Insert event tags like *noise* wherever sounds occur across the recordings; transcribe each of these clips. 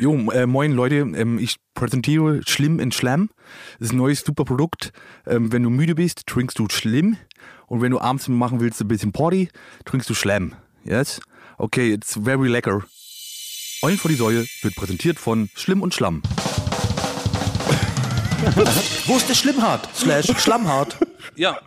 Jo, äh, moin Leute, ähm, ich präsentiere Schlimm in Schlamm. Das ist ein neues super Produkt. Ähm, wenn du müde bist, trinkst du Schlimm. Und wenn du abends machen willst, ein bisschen Party, trinkst du Schlamm. Yes? Okay, it's very lecker. Eulen vor die Säule wird präsentiert von Schlimm und Schlamm. *laughs* Wo ist der Schlimmhart? Slash Schlammhart. Ja.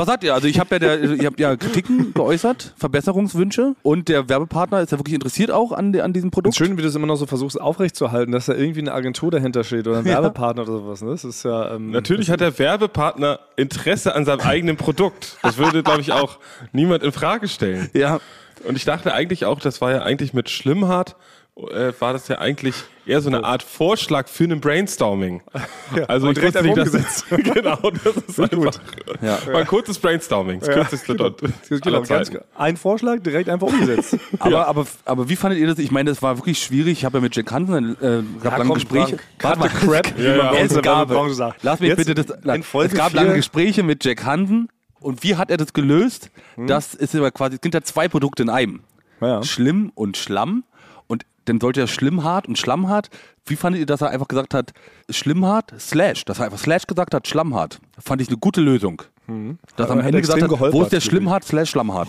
Was sagt ihr? Also ich habe ja, der, ich hab ja Kritiken geäußert, Verbesserungswünsche und der Werbepartner ist ja wirklich interessiert auch an, an diesem Produkt. Schön, wie du es immer noch so versuchst aufrechtzuerhalten, dass da irgendwie eine Agentur dahinter steht oder ein *laughs* Ja. Werbepartner oder sowas. Ne? Das ist ja ähm, Natürlich hat der Werbepartner Interesse an seinem eigenen Produkt. Das würde, glaube ich, auch niemand in Frage stellen. Ja, Und ich dachte eigentlich auch, das war ja eigentlich mit Schlimmhart, äh, war das ja eigentlich eher so eine Art Vorschlag für ein Brainstorming. *laughs* also und direkt wusste nicht, dass- *laughs* genau, das ist einfach Ja. mal ein kurzes Brainstorming, das kürzeste dort genau, ganz, ein Vorschlag direkt einfach umgesetzt. *laughs* aber, aber, aber wie fandet ihr das? Ich meine, das war wirklich schwierig. Ich habe ja mit Jack Hansen äh, gab lange komm, Gespräche. Frank, cut Warte mal. crap, Ja, ja. Es gab, lass mich Jetzt bitte das. es gab lange Gespräche mit Jack Hansen. Und wie hat er das gelöst? Das ist aber quasi, es sind ja zwei Produkte in einem. Ja. Schlimm und Schlamm. Dann sollte er Schlimmhart und Schlammhart. Wie fandet ihr, dass er einfach gesagt hat, Schlimmhart, Slash, dass er einfach Slash gesagt hat, Schlammhart. Fand ich eine gute Lösung. Dass er am Ende gesagt hat, wo ist der. Schlimmhart, Slash Schlammhart.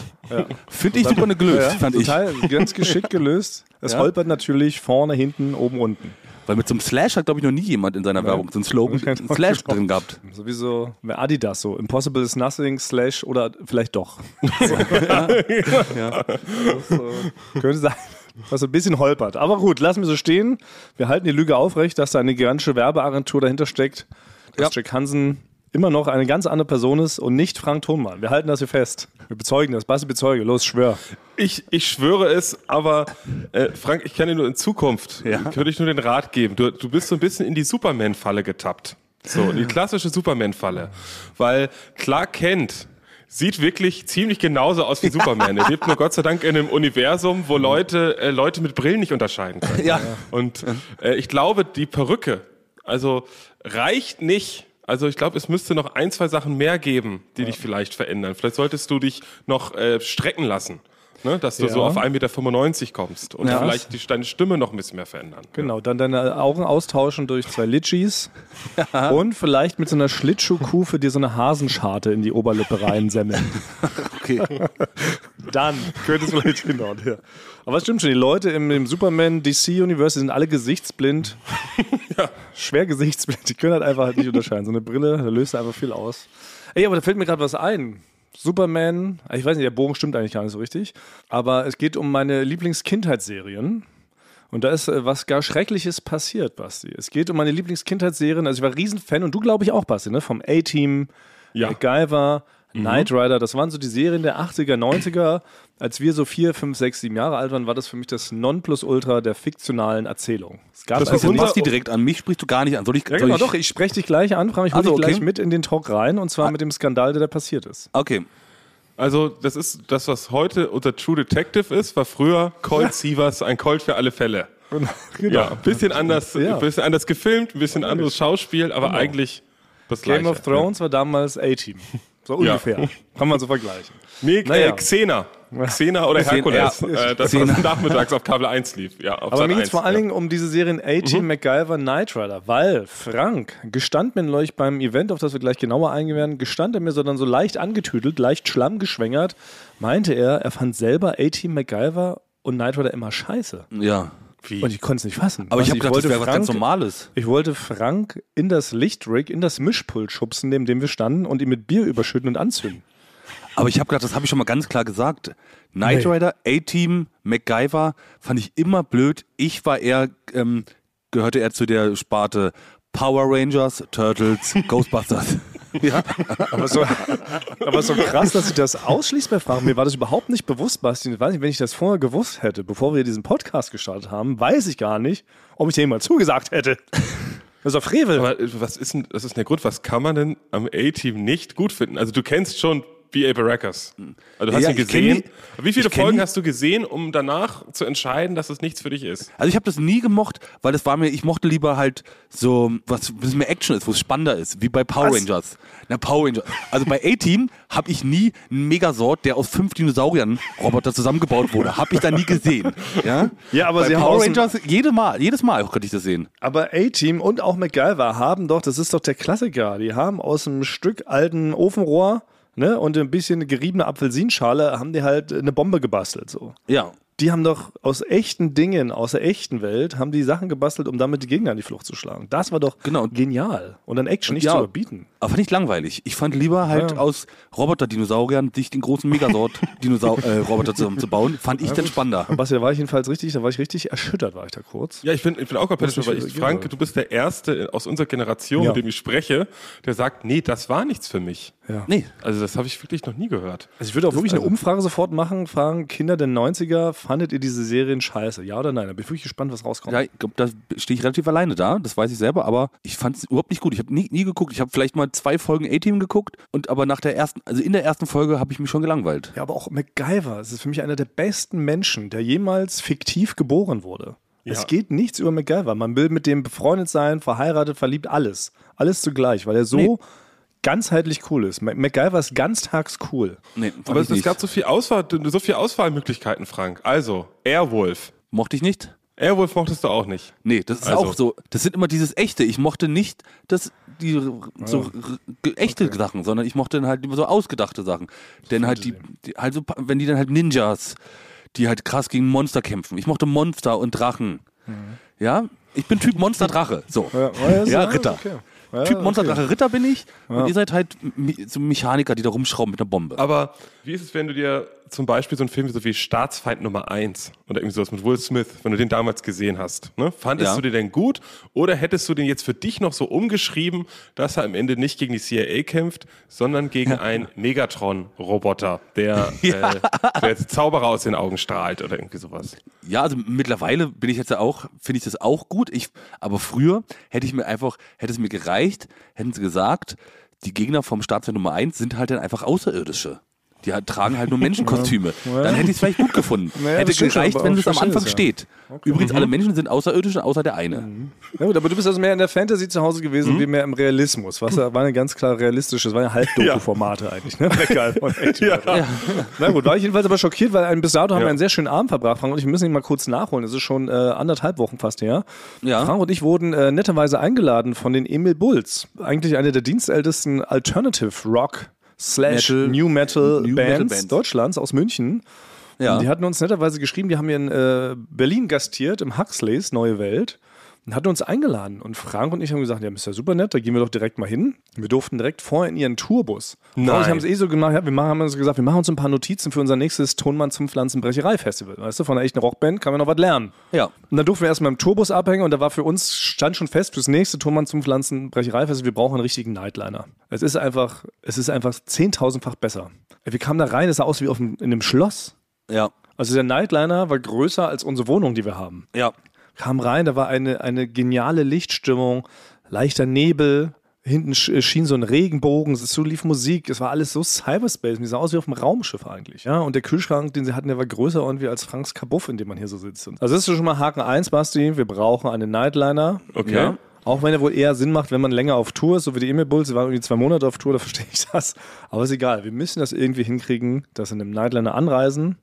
Finde ich super eine gelöst, Ja, fand ich. total ganz geschickt *laughs* gelöst. Es Ja. holpert natürlich vorne, hinten, oben, unten. Weil mit so einem Slash hat, glaube ich, noch nie jemand in seiner Werbung so einen Slogan, einen *laughs* Slash Wort drin gehabt. Sowieso Adidas so. Impossible is nothing, slash oder vielleicht doch. *laughs* Ja. Könnte sein, was ein bisschen holpert. Aber gut, lassen wir so stehen. Wir halten die Lüge aufrecht, dass da eine gigantische Werbeagentur dahinter steckt. Dass Jack Hansen immer noch eine ganz andere Person ist und nicht Frank Thunmann. Wir halten das hier fest. Wir bezeugen das. Basti, bezeuge. Los, schwör. Ich, ich schwöre es, aber äh, Frank, ich kann dir nur in Zukunft, Ja. könnte ich nur den Rat geben. Du, du bist so ein bisschen in die Superman-Falle getappt. So, in die klassische Superman-Falle. Weil Clark Kent sieht wirklich ziemlich genauso aus wie Superman. Er lebt nur Gott sei Dank in einem Universum, wo Leute, äh, Leute mit Brillen nicht unterscheiden können. Ja. Und äh, ich glaube, die Perücke, also reicht nicht. Also ich glaube, es müsste noch ein, zwei Sachen mehr geben, die dich vielleicht verändern. Vielleicht solltest du dich noch äh, strecken lassen. Ne, dass du Ja. so auf 1,95 Meter kommst und Ja. vielleicht die, deine Stimme noch ein bisschen mehr verändern. Genau, dann deine Augen austauschen durch zwei Litchis *laughs* und vielleicht mit so einer Schlittschuhkufe dir so eine Hasenscharte in die Oberlippe reinsemmeln. *laughs* Okay. Dann könnte es vielleicht hinhauen. Ja. Aber es stimmt schon, die Leute im, im Superman DC Universe sind alle gesichtsblind. *laughs* Schwer gesichtsblind. Die können halt einfach halt nicht unterscheiden. So eine Brille, da löst einfach viel aus. Ey, aber da fällt mir gerade was ein. Superman, ich weiß nicht, der Bogen stimmt eigentlich gar nicht so richtig. Aber es geht um meine Lieblingskindheitsserien. Und da ist äh, was gar Schreckliches passiert, Basti. Es geht um meine Lieblingskindheitsserien. Also ich war Riesenfan und du glaube ich auch, Basti, ne? Vom A-Team, Ja. MacGyver, Knight Rider. Das waren so die Serien der 80er, 90er. Als wir so vier, fünf, sechs, sieben Jahre alt waren, war das für mich das Nonplusultra der fiktionalen Erzählung. Es gab Das also Du unser- machst die direkt an mich, sprichst du gar nicht an. Soll ich, ja, soll genau, ich doch, ich spreche dich gleich an, Frank. Ich hole Also, dich gleich okay. mit in den Talk rein und zwar mit dem Skandal, der da passiert ist. Okay. Also das ist das, was heute unser True Detective ist, war früher Colt Sievers, ein Colt für alle Fälle. Genau. Ja, ein bisschen anders, Ja. ein bisschen anders gefilmt, ein bisschen anderes Schauspiel, aber eigentlich das Game Gleiche. of Thrones war damals A-Team. So Ja. ungefähr. Kann man so vergleichen. Nee, Naja. Xena. Xena oder Xena, Herkules. ja. Äh, das, Xena. was nachmittags auf Kabel 1 lief. Ja, auf Aber mir geht es 1, vor allen ja. Dingen um diese Serien A-Team, Mhm. MacGyver, Knight Rider, weil Frank gestand mir neulich beim Event, auf das wir gleich genauer eingehen werden, gestand er mir so dann so leicht angetüdelt, leicht schlammgeschwängert, meinte er, er fand selber A-Team, MacGyver und Knight Rider immer scheiße. Ja. Und ich konnte es nicht fassen. Aber ich Also habe gedacht, das wollte wäre was ganz Frank- Normales. Ich wollte Frank in das Lichtrig, in das Mischpult schubsen, neben dem wir standen und ihn mit Bier überschütten und anzünden. Aber ich habe gedacht, das habe ich schon mal ganz klar gesagt. Knight Nee. Rider, A-Team, MacGyver fand ich immer blöd. Ich war eher, ähm, gehörte eher zu der Sparte Power Rangers, Turtles, *laughs* Ghostbusters. *laughs* ja. Aber so, aber so krass, dass sich das ausschließt bei Frank. Mir war das überhaupt nicht bewusst, Basti. Ich weiß nicht, wenn ich das vorher gewusst hätte, bevor wir diesen Podcast gestartet haben, weiß ich gar nicht, ob ich dem mal zugesagt hätte. Das ist doch Frevel. Aber was ist denn, das ist der Grund, was kann man denn am A-Team nicht gut finden? Also du kennst schon B.A. Baracus. Also du hast Ja, ihn kenn gesehen. die- Wie viele kenn Folgen hast du gesehen, um danach zu entscheiden, dass es nichts für dich ist? Also ich habe das nie gemocht, weil das war mir, ich mochte lieber halt so, was ein bisschen mehr Action ist, wo es spannender ist, wie bei Power Was? Rangers. Na, Power Rangers. Also bei A-Team habe ich nie einen Megasort, der aus fünf Dinosauriern Roboter zusammengebaut wurde. Habe ich da nie gesehen. Ja, Ja, aber bei sie haben Power dem- Rangers jede Mal, jedes Mal könnte ich das sehen. Aber A-Team und auch MacGyver haben doch, das ist doch der Klassiker, die haben aus einem Stück alten Ofenrohr ne, und ein bisschen geriebene Apfelsinschale haben die halt eine Bombe gebastelt. So. Ja. Die haben doch aus echten Dingen, aus der echten Welt, haben die Sachen gebastelt, um damit die Gegner in die Flucht zu schlagen. Das war doch Genau. genial. Und dann Action nicht ja. zu überbieten. Aber nicht langweilig. Ich fand lieber halt Ja. aus Roboter-Dinosauriern sich den großen Megasort-Roboter *laughs* zusammenzubauen, fand ich dann spannender. Basti, da war ich jedenfalls richtig, da war ich richtig erschüttert, war ich da kurz. Ja, ich bin, ich bin auch komplett weil ich. Frank, du bist der Erste aus unserer Generation, Ja. mit dem ich spreche, der sagt, nee, das war nichts für mich. Ja. Nee, Also das habe ich wirklich noch nie gehört. Also ich würde auch wirklich eine also- Umfrage sofort machen, fragen, Kinder der 90er, fandet ihr diese Serien scheiße? Ja oder nein? Da bin ich wirklich gespannt, was rauskommt. Ja, ich glaub, da stehe ich relativ alleine da, das weiß ich selber, aber ich fand es überhaupt nicht gut. Ich habe nie, nie geguckt. Ich habe vielleicht mal zwei Folgen A-Team geguckt und aber nach der ersten, also in der ersten Folge habe ich mich schon gelangweilt. Ja, aber auch MacGyver. Es ist für mich einer der besten Menschen, der jemals fiktiv geboren wurde. Es Ja. geht nichts über MacGyver. Man will mit dem befreundet sein, verheiratet, verliebt, alles. Alles zugleich, weil er so Nee. Ganzheitlich cool ist. Ma- MacGyver ist ganztags cool. Nee, Aber es, es nicht. gab so viel Auswahl, so viel Auswahlmöglichkeiten, Frank. Also, Airwolf. Mochte ich nicht? Airwolf mochtest du auch nicht. Nee, das ist Also. auch so. Das sind immer dieses echte. Ich mochte nicht das, die so ge- echte Sachen, sondern ich mochte dann halt immer so ausgedachte Sachen. Denn halt die, die halt so, wenn die dann halt Ninjas, die halt krass gegen Monster kämpfen. Ich mochte Monster und Drachen. Ja, ich bin Typ Monster Drache. So. Mhm. Ja, ja, Ja, ist- Ritter. okay. Ja, Typ Monster okay. Drache Ritter bin ich. Und ihr seid halt so Mechaniker, die da rumschrauben mit einer Bombe. Aber wie ist es, wenn du dir zum Beispiel so einen Film so wie Staatsfeind Nummer 1 oder irgendwie sowas mit Will Smith, wenn du den damals gesehen hast, ne? fandest Ja. du den denn gut oder hättest du den jetzt für dich noch so umgeschrieben, dass er am Ende nicht gegen die CIA kämpft, sondern gegen einen Megatron-Roboter, der, *laughs* äh, der jetzt Zauberer aus den Augen strahlt oder irgendwie sowas? Ja, also mittlerweile bin ich jetzt ja auch, finde ich das auch gut. Ich, aber früher hätte ich mir einfach, hätte es mir gereicht, hätten sie gesagt, die Gegner vom Staatsfeind Nummer 1 sind halt dann einfach Außerirdische. Die tragen halt nur Menschenkostüme. *laughs* Dann hätte ich es vielleicht gut gefunden. *laughs* Naja, hätte schon, gereicht, wenn es am Anfang ja. steht. Übrigens, alle Menschen sind Außerirdische, außer der eine. Ja gut, aber du bist also mehr in der Fantasy zu Hause gewesen, wie mehr im Realismus. Was war eine ganz klar realistische, das waren ja Halbdoku-Formate *laughs* eigentlich. Ne? Und A-Team. Na gut, war ich jedenfalls aber schockiert, weil ein, bis dato haben wir einen sehr schönen Abend verbracht, Frank und ich müssen ihn mal kurz nachholen. Es ist schon äh, anderthalb Wochen fast her. Ja. Frank und ich wurden äh, netterweise eingeladen von den Emil Bulls. Eigentlich eine der dienstältesten Alternative Rock slash Metal- New Metal New Metal Bands Bands. Deutschlands aus München. Ja. Die hatten uns netterweise geschrieben, die haben hier in äh, Berlin gastiert, im Huxleys, Neue Welt. Und hatten uns eingeladen. Und Frank und ich haben gesagt, ja, ist ja super nett, da gehen wir doch direkt mal hin. Wir durften direkt vorher in ihren Tourbus. Nein. haben es eh so gemacht, ja, wir machen, haben uns gesagt, wir machen uns ein paar Notizen für unser nächstes Tonmann zum Pflanzenbrecherei-Festival. Weißt du, von einer echten Rockband kann man noch was lernen. Ja. Und dann durften wir erstmal im Tourbus abhängen und da war für uns, stand schon fest, fürs nächste Tonmann zum Pflanzenbrecherei-Festival, wir brauchen einen richtigen Nightliner. Es ist einfach, es ist einfach zehntausendfach besser. Wir kamen da rein, es sah aus wie auf einem, in einem Schloss. Ja. Also der Nightliner war größer als unsere Wohnung, die wir haben. Ja. Kam rein, da war eine, eine geniale Lichtstimmung, leichter Nebel, hinten sch- schien so ein Regenbogen, es so lief Musik, es war alles so Cyberspace, die sah aus wie auf einem Raumschiff eigentlich. Ja, und der Kühlschrank, den sie hatten, der war größer irgendwie als Franks Kabuff, in dem man hier so sitzt. Also das ist schon mal Haken 1, Basti, wir brauchen einen Nightliner. Okay. Ja. Auch wenn er wohl eher Sinn macht, wenn man länger auf Tour ist, so wie die Emil Bulls, sie waren irgendwie zwei Monate auf Tour, da *laughs* verstehe ich das. Aber ist egal, wir müssen das irgendwie hinkriegen, dass sie in einem Nightliner anreisen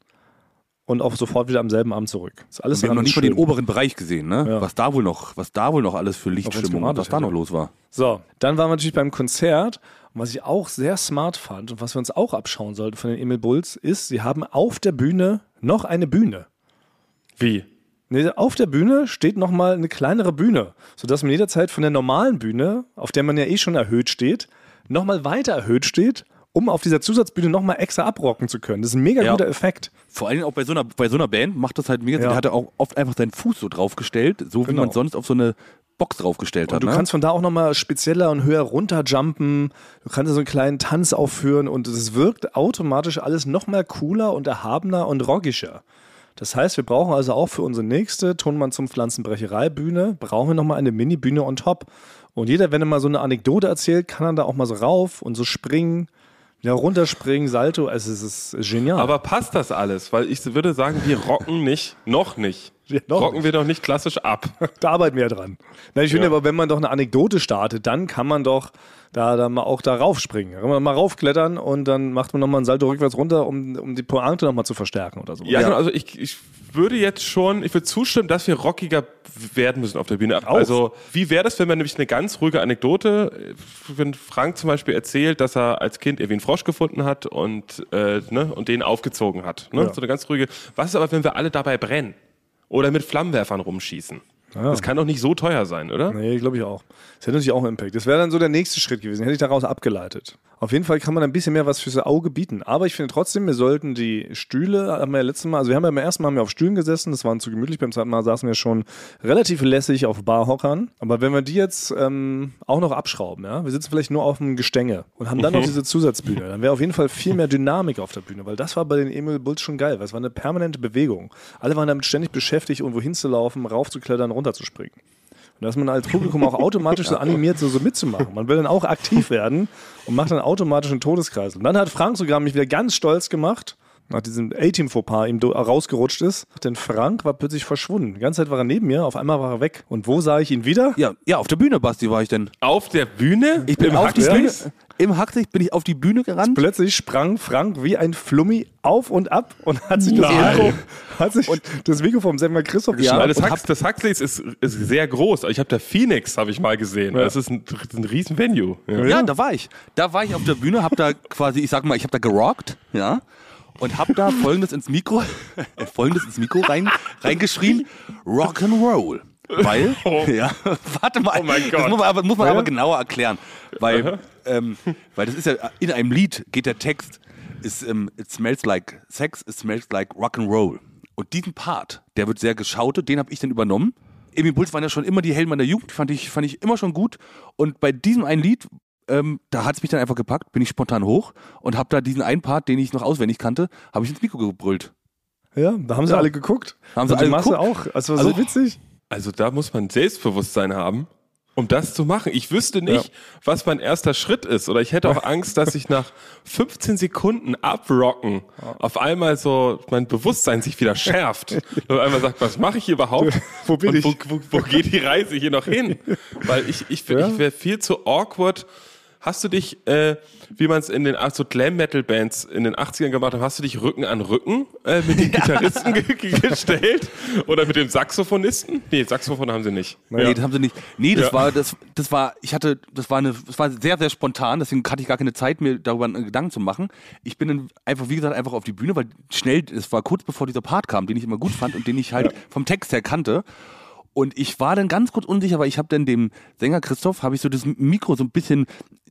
und auch sofort wieder am selben Abend zurück. Ist alles Wir haben noch nicht mal den oberen Bereich gesehen, ne? Ja. Was da wohl noch, was da wohl noch alles für Lichtstimmung, gewartet was da noch los war. So, dann waren wir natürlich beim Konzert. Und was ich auch sehr smart fand und was wir uns auch abschauen sollten von den Emil Bulls, ist, sie haben auf der Bühne noch eine Bühne. Wie? Nee, auf der Bühne steht nochmal eine kleinere Bühne, sodass man jederzeit von der normalen Bühne, auf der man ja eh schon erhöht steht, nochmal weiter erhöht steht, um auf dieser Zusatzbühne nochmal extra abrocken zu können. Das ist ein mega Ja. guter Effekt. Vor allem auch bei so einer, bei so einer Band macht das halt mega Sinn. Ja. Der hatte auch oft einfach seinen Fuß so draufgestellt, so wie Genau. man sonst auf so eine Box draufgestellt hat. Du ne? kannst von da auch nochmal spezieller und höher runterjumpen. Du kannst so einen kleinen Tanz aufführen und es wirkt automatisch alles nochmal cooler und erhabener und rockiger. Das heißt, wir brauchen also auch für unsere nächste Tonmann zum Pflanzenbrecherei-Bühne, brauchen wir nochmal eine Mini-Bühne on top. Und jeder, wenn er mal so eine Anekdote erzählt, kann er da auch mal so rauf und so springen. Ja, runterspringen, Salto, es ist, es ist genial. Aber passt das alles? Weil ich würde sagen, wir rocken nicht, noch nicht. Ja, rocken wir doch nicht klassisch ab. da arbeiten wir ja dran. Na, ich finde Ja. aber, wenn man doch eine Anekdote startet, dann kann man doch da, da mal auch da raufspringen. Da kann man mal raufklettern und dann macht man nochmal einen Salto rückwärts runter, um, um die Pointe nochmal zu verstärken oder so. Ja, genau, also ich, ich würde jetzt schon, ich würde zustimmen, dass wir rockiger werden müssen auf der Bühne. Auch. Also, wie wäre das, wenn man nämlich eine ganz ruhige Anekdote, wenn Frank zum Beispiel erzählt, dass er als Kind irgendwie einen Frosch gefunden hat und, äh, ne, und den aufgezogen hat. Ne? Ja. So eine ganz ruhige. Was ist aber, wenn wir alle dabei brennen? Oder mit Flammenwerfern rumschießen? Das kann doch nicht so teuer sein, oder? Nee, glaube ich auch. Das hätte natürlich auch einen Impact. Das wäre dann so der nächste Schritt gewesen. Hätte ich daraus abgeleitet. Auf jeden Fall kann man ein bisschen mehr was fürs Auge bieten. Aber ich finde trotzdem, wir sollten die Stühle, haben wir ja letztes Mal, also wir haben ja beim ersten Mal haben wir auf Stühlen gesessen, das war zu gemütlich. Beim zweiten Mal saßen wir schon relativ lässig auf Barhockern. Aber wenn wir die jetzt ähm, auch noch abschrauben, ja, wir sitzen vielleicht nur auf dem Gestänge und haben dann noch *laughs* diese Zusatzbühne, dann wäre auf jeden Fall viel mehr Dynamik auf der Bühne, weil das war bei den Emil Bulls schon geil, weil es war eine permanente Bewegung. Alle waren damit ständig beschäftigt, irgendwo hinzulaufen, raufzuklettern, runterzuspringen. Und da ist man als Publikum auch automatisch so animiert, so, so mitzumachen. Man will dann auch aktiv werden und macht dann automatisch einen Todeskreis. Und dann hat Frank sogar mich wieder ganz stolz gemacht, nach diesem A-Team-Fauxpas ihm rausgerutscht ist. Denn Frank war plötzlich verschwunden. Die ganze Zeit war er neben mir, auf einmal war er weg. Und wo sah ich ihn wieder? Ja, ja, auf der Bühne, Basti, war ich denn. Auf der Bühne? Ich bin Im auf die Bühne, im Hacksicht bin ich auf die Bühne gerannt. Plötzlich sprang Frank wie ein Flummi auf und ab und hat sich das Nein. Mikro, hat sich das Mikro vom Sänger Christoph Ja, geschnappt. das, und Hax, das Huxleys ist, ist sehr groß. Ich habe da Phoenix, habe ich mal gesehen. Das ist ein, das ein riesen Venue. Ja. Ja, da war ich. Da war ich auf der Bühne, hab da quasi, ich sag mal, ich hab da gerockt, ja, und hab da folgendes ins Mikro, folgendes ins Mikro rein, reingeschrien, Rock'n'Roll. Weil, ja, *laughs* warte mal, Oh mein das Gott. muss man, aber, muss man aber genauer erklären. Weil, ähm, weil das ist ja, in einem Lied geht der Text, ist, ähm, it smells like sex, it smells like Rock'n'Roll. Und diesen Part, der wird sehr geschautet, den habe ich dann übernommen. Emil Bulls waren ja schon immer die Helden meiner Jugend, fand ich, fand ich immer schon gut. Und bei diesem einen Lied, ähm, da hat es mich dann einfach gepackt, bin ich spontan hoch und habe da diesen einen Part, den ich noch auswendig kannte, habe ich ins Mikro gebrüllt. Ja, da haben sie Ja. alle geguckt. Haben sie Und die alle Masse geguckt? auch. Das war so Also- witzig. Also da muss man Selbstbewusstsein haben, um das zu machen. Ich wüsste nicht, was mein erster Schritt ist. Oder ich hätte auch *laughs* Angst, dass ich nach 15 Sekunden abrocken auf einmal so mein Bewusstsein sich wieder schärft. *laughs* Und einmal sagt, was mache ich hier überhaupt? Wo bin Und ich? Wo, wo, wo geht die Reise hier noch hin? *laughs* Weil ich, ich, Ja. ich wäre viel zu awkward. Hast du dich, äh, wie man es in den so Glam-Metal-Bands in den 80ern gemacht hat, hast du dich Rücken an Rücken äh, mit den *laughs* Gitarristen ge gestellt? Oder mit dem Saxophonisten? Nee, Saxophon haben sie nicht. Nee, das haben sie nicht. Nee, das Ja. war, das, das war, ich hatte, das war eine, das war sehr, sehr spontan, deswegen hatte ich gar keine Zeit, mir darüber einen Gedanken zu machen. Ich bin dann einfach, wie gesagt, einfach auf die Bühne, weil schnell, es war kurz bevor dieser Part kam, den ich immer gut fand und den ich halt vom Text her kannte. Und ich war dann ganz kurz unsicher, weil ich habe dann dem Sänger Christoph, habe ich so das Mikro so ein bisschen,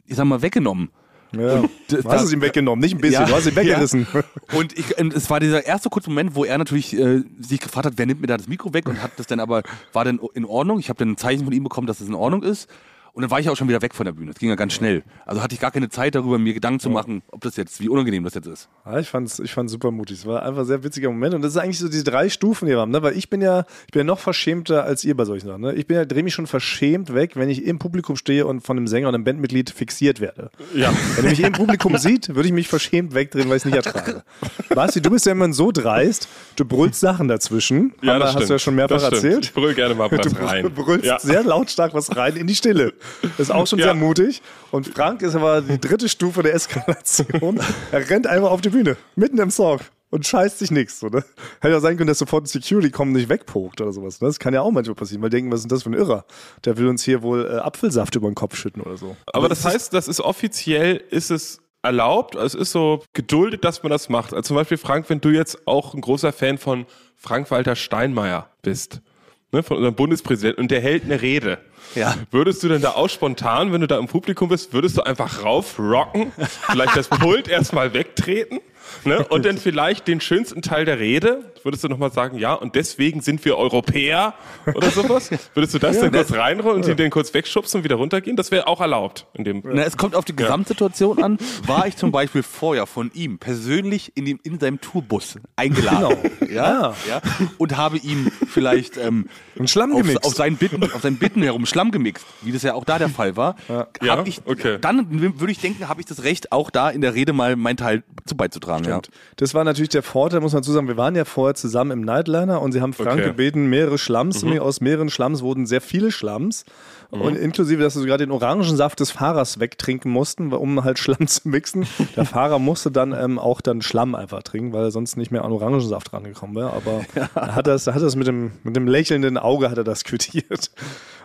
ich sag mal, weggenommen. Ja. das- Du hast es ihm weggenommen, nicht ein bisschen, du hast ihn weggerissen. Ja. Und ich, und es war dieser erste kurze Moment, wo er natürlich äh, sich gefragt hat, wer nimmt mir da das Mikro weg und hat das dann aber, war dann in Ordnung. Ich habe dann ein Zeichen von ihm bekommen, dass es in Ordnung ist. Und dann war ich auch schon wieder weg von der Bühne. Das ging ja ganz schnell. Also hatte ich gar keine Zeit darüber, mir Gedanken zu machen, ob das jetzt, wie unangenehm das jetzt ist. Ja, ich fand's, ich fand's super mutig. Es war einfach ein sehr witziger Moment. Und das ist eigentlich so diese drei Stufen, die wir haben, ne? Weil ich bin ja, ich bin ja noch verschämter als ihr bei solchen Sachen. Ne? Ich bin ja, drehe mich schon verschämt weg, wenn ich im Publikum stehe und von einem Sänger und einem Bandmitglied fixiert werde. Ja. Wenn er mich im Publikum *laughs* sieht, würde ich mich verschämt wegdrehen, weil ich es nicht ertrage. Basti, du bist ja immer so dreist, du brüllst Sachen dazwischen. Ja, das hast stimmt. du ja schon mehrfach erzählt. Ich brüll gerne mal was Du rein. brüllst Ja. sehr lautstark was rein in die Stille. Das ist auch schon Ja. sehr mutig. Und Frank ist aber die dritte Stufe der Eskalation. *laughs* er rennt einfach auf die Bühne, mitten im Song und scheißt sich nichts. So, ne? Hätte ja sein können, dass sofort ein Security kommt und nicht wegpokt oder sowas. ne? Das kann ja auch manchmal passieren, weil denken, was ist denn das für ein Irrer? Der will uns hier wohl äh, Apfelsaft über den Kopf schütten oder so. Aber das heißt, das ist offiziell, ist es erlaubt, es ist so geduldet, dass man das macht. Also zum Beispiel, Frank, wenn du jetzt auch ein großer Fan von Frank-Walter Steinmeier bist, ne, von unserem Bundespräsidenten, und der hält eine Rede. Ja. Würdest du denn da auch spontan, wenn du da im Publikum bist, würdest du einfach raufrocken, *laughs* vielleicht das Pult erstmal wegtreten Ne? *laughs* Und dann vielleicht den schönsten Teil der Rede, würdest du nochmal sagen, ja, und deswegen sind wir Europäer oder sowas? Würdest du das dann kurz reinrollen und ihn den kurz wegschubsen und wieder runtergehen? Das wäre auch erlaubt in dem. Na, es kommt auf die Gesamtsituation an. War ich zum Beispiel vorher von ihm persönlich in, dem, in seinem Tourbus eingeladen. Ja, ja. Und habe ihm vielleicht ähm, Schlamm auf, gemixt. auf, seinen Bitten, auf seinen Bitten herum Schlamm gemixt, wie das ja auch da der Fall war. Ja, ich, okay. Dann würde ich denken, habe ich das Recht, auch da in der Rede mal meinen Teil zu beizutragen. Ja. Das war natürlich der Vorteil, muss man dazu sagen. Wir waren ja vorher zusammen im Nightliner und sie haben Frank Okay. gebeten, mehrere Schlamms mir. Aus mehreren Schlamms wurden sehr viele Schlamms. Und inklusive, dass wir sogar den Orangensaft des Fahrers wegtrinken mussten, um halt *laughs* Schlamm zu mixen. Der Fahrer musste dann ähm, auch dann Schlamm einfach trinken, weil er sonst nicht mehr an Orangensaft rangekommen wäre. Aber *laughs* er hat das, er hat das mit, dem, mit dem lächelnden Auge hat er das quittiert.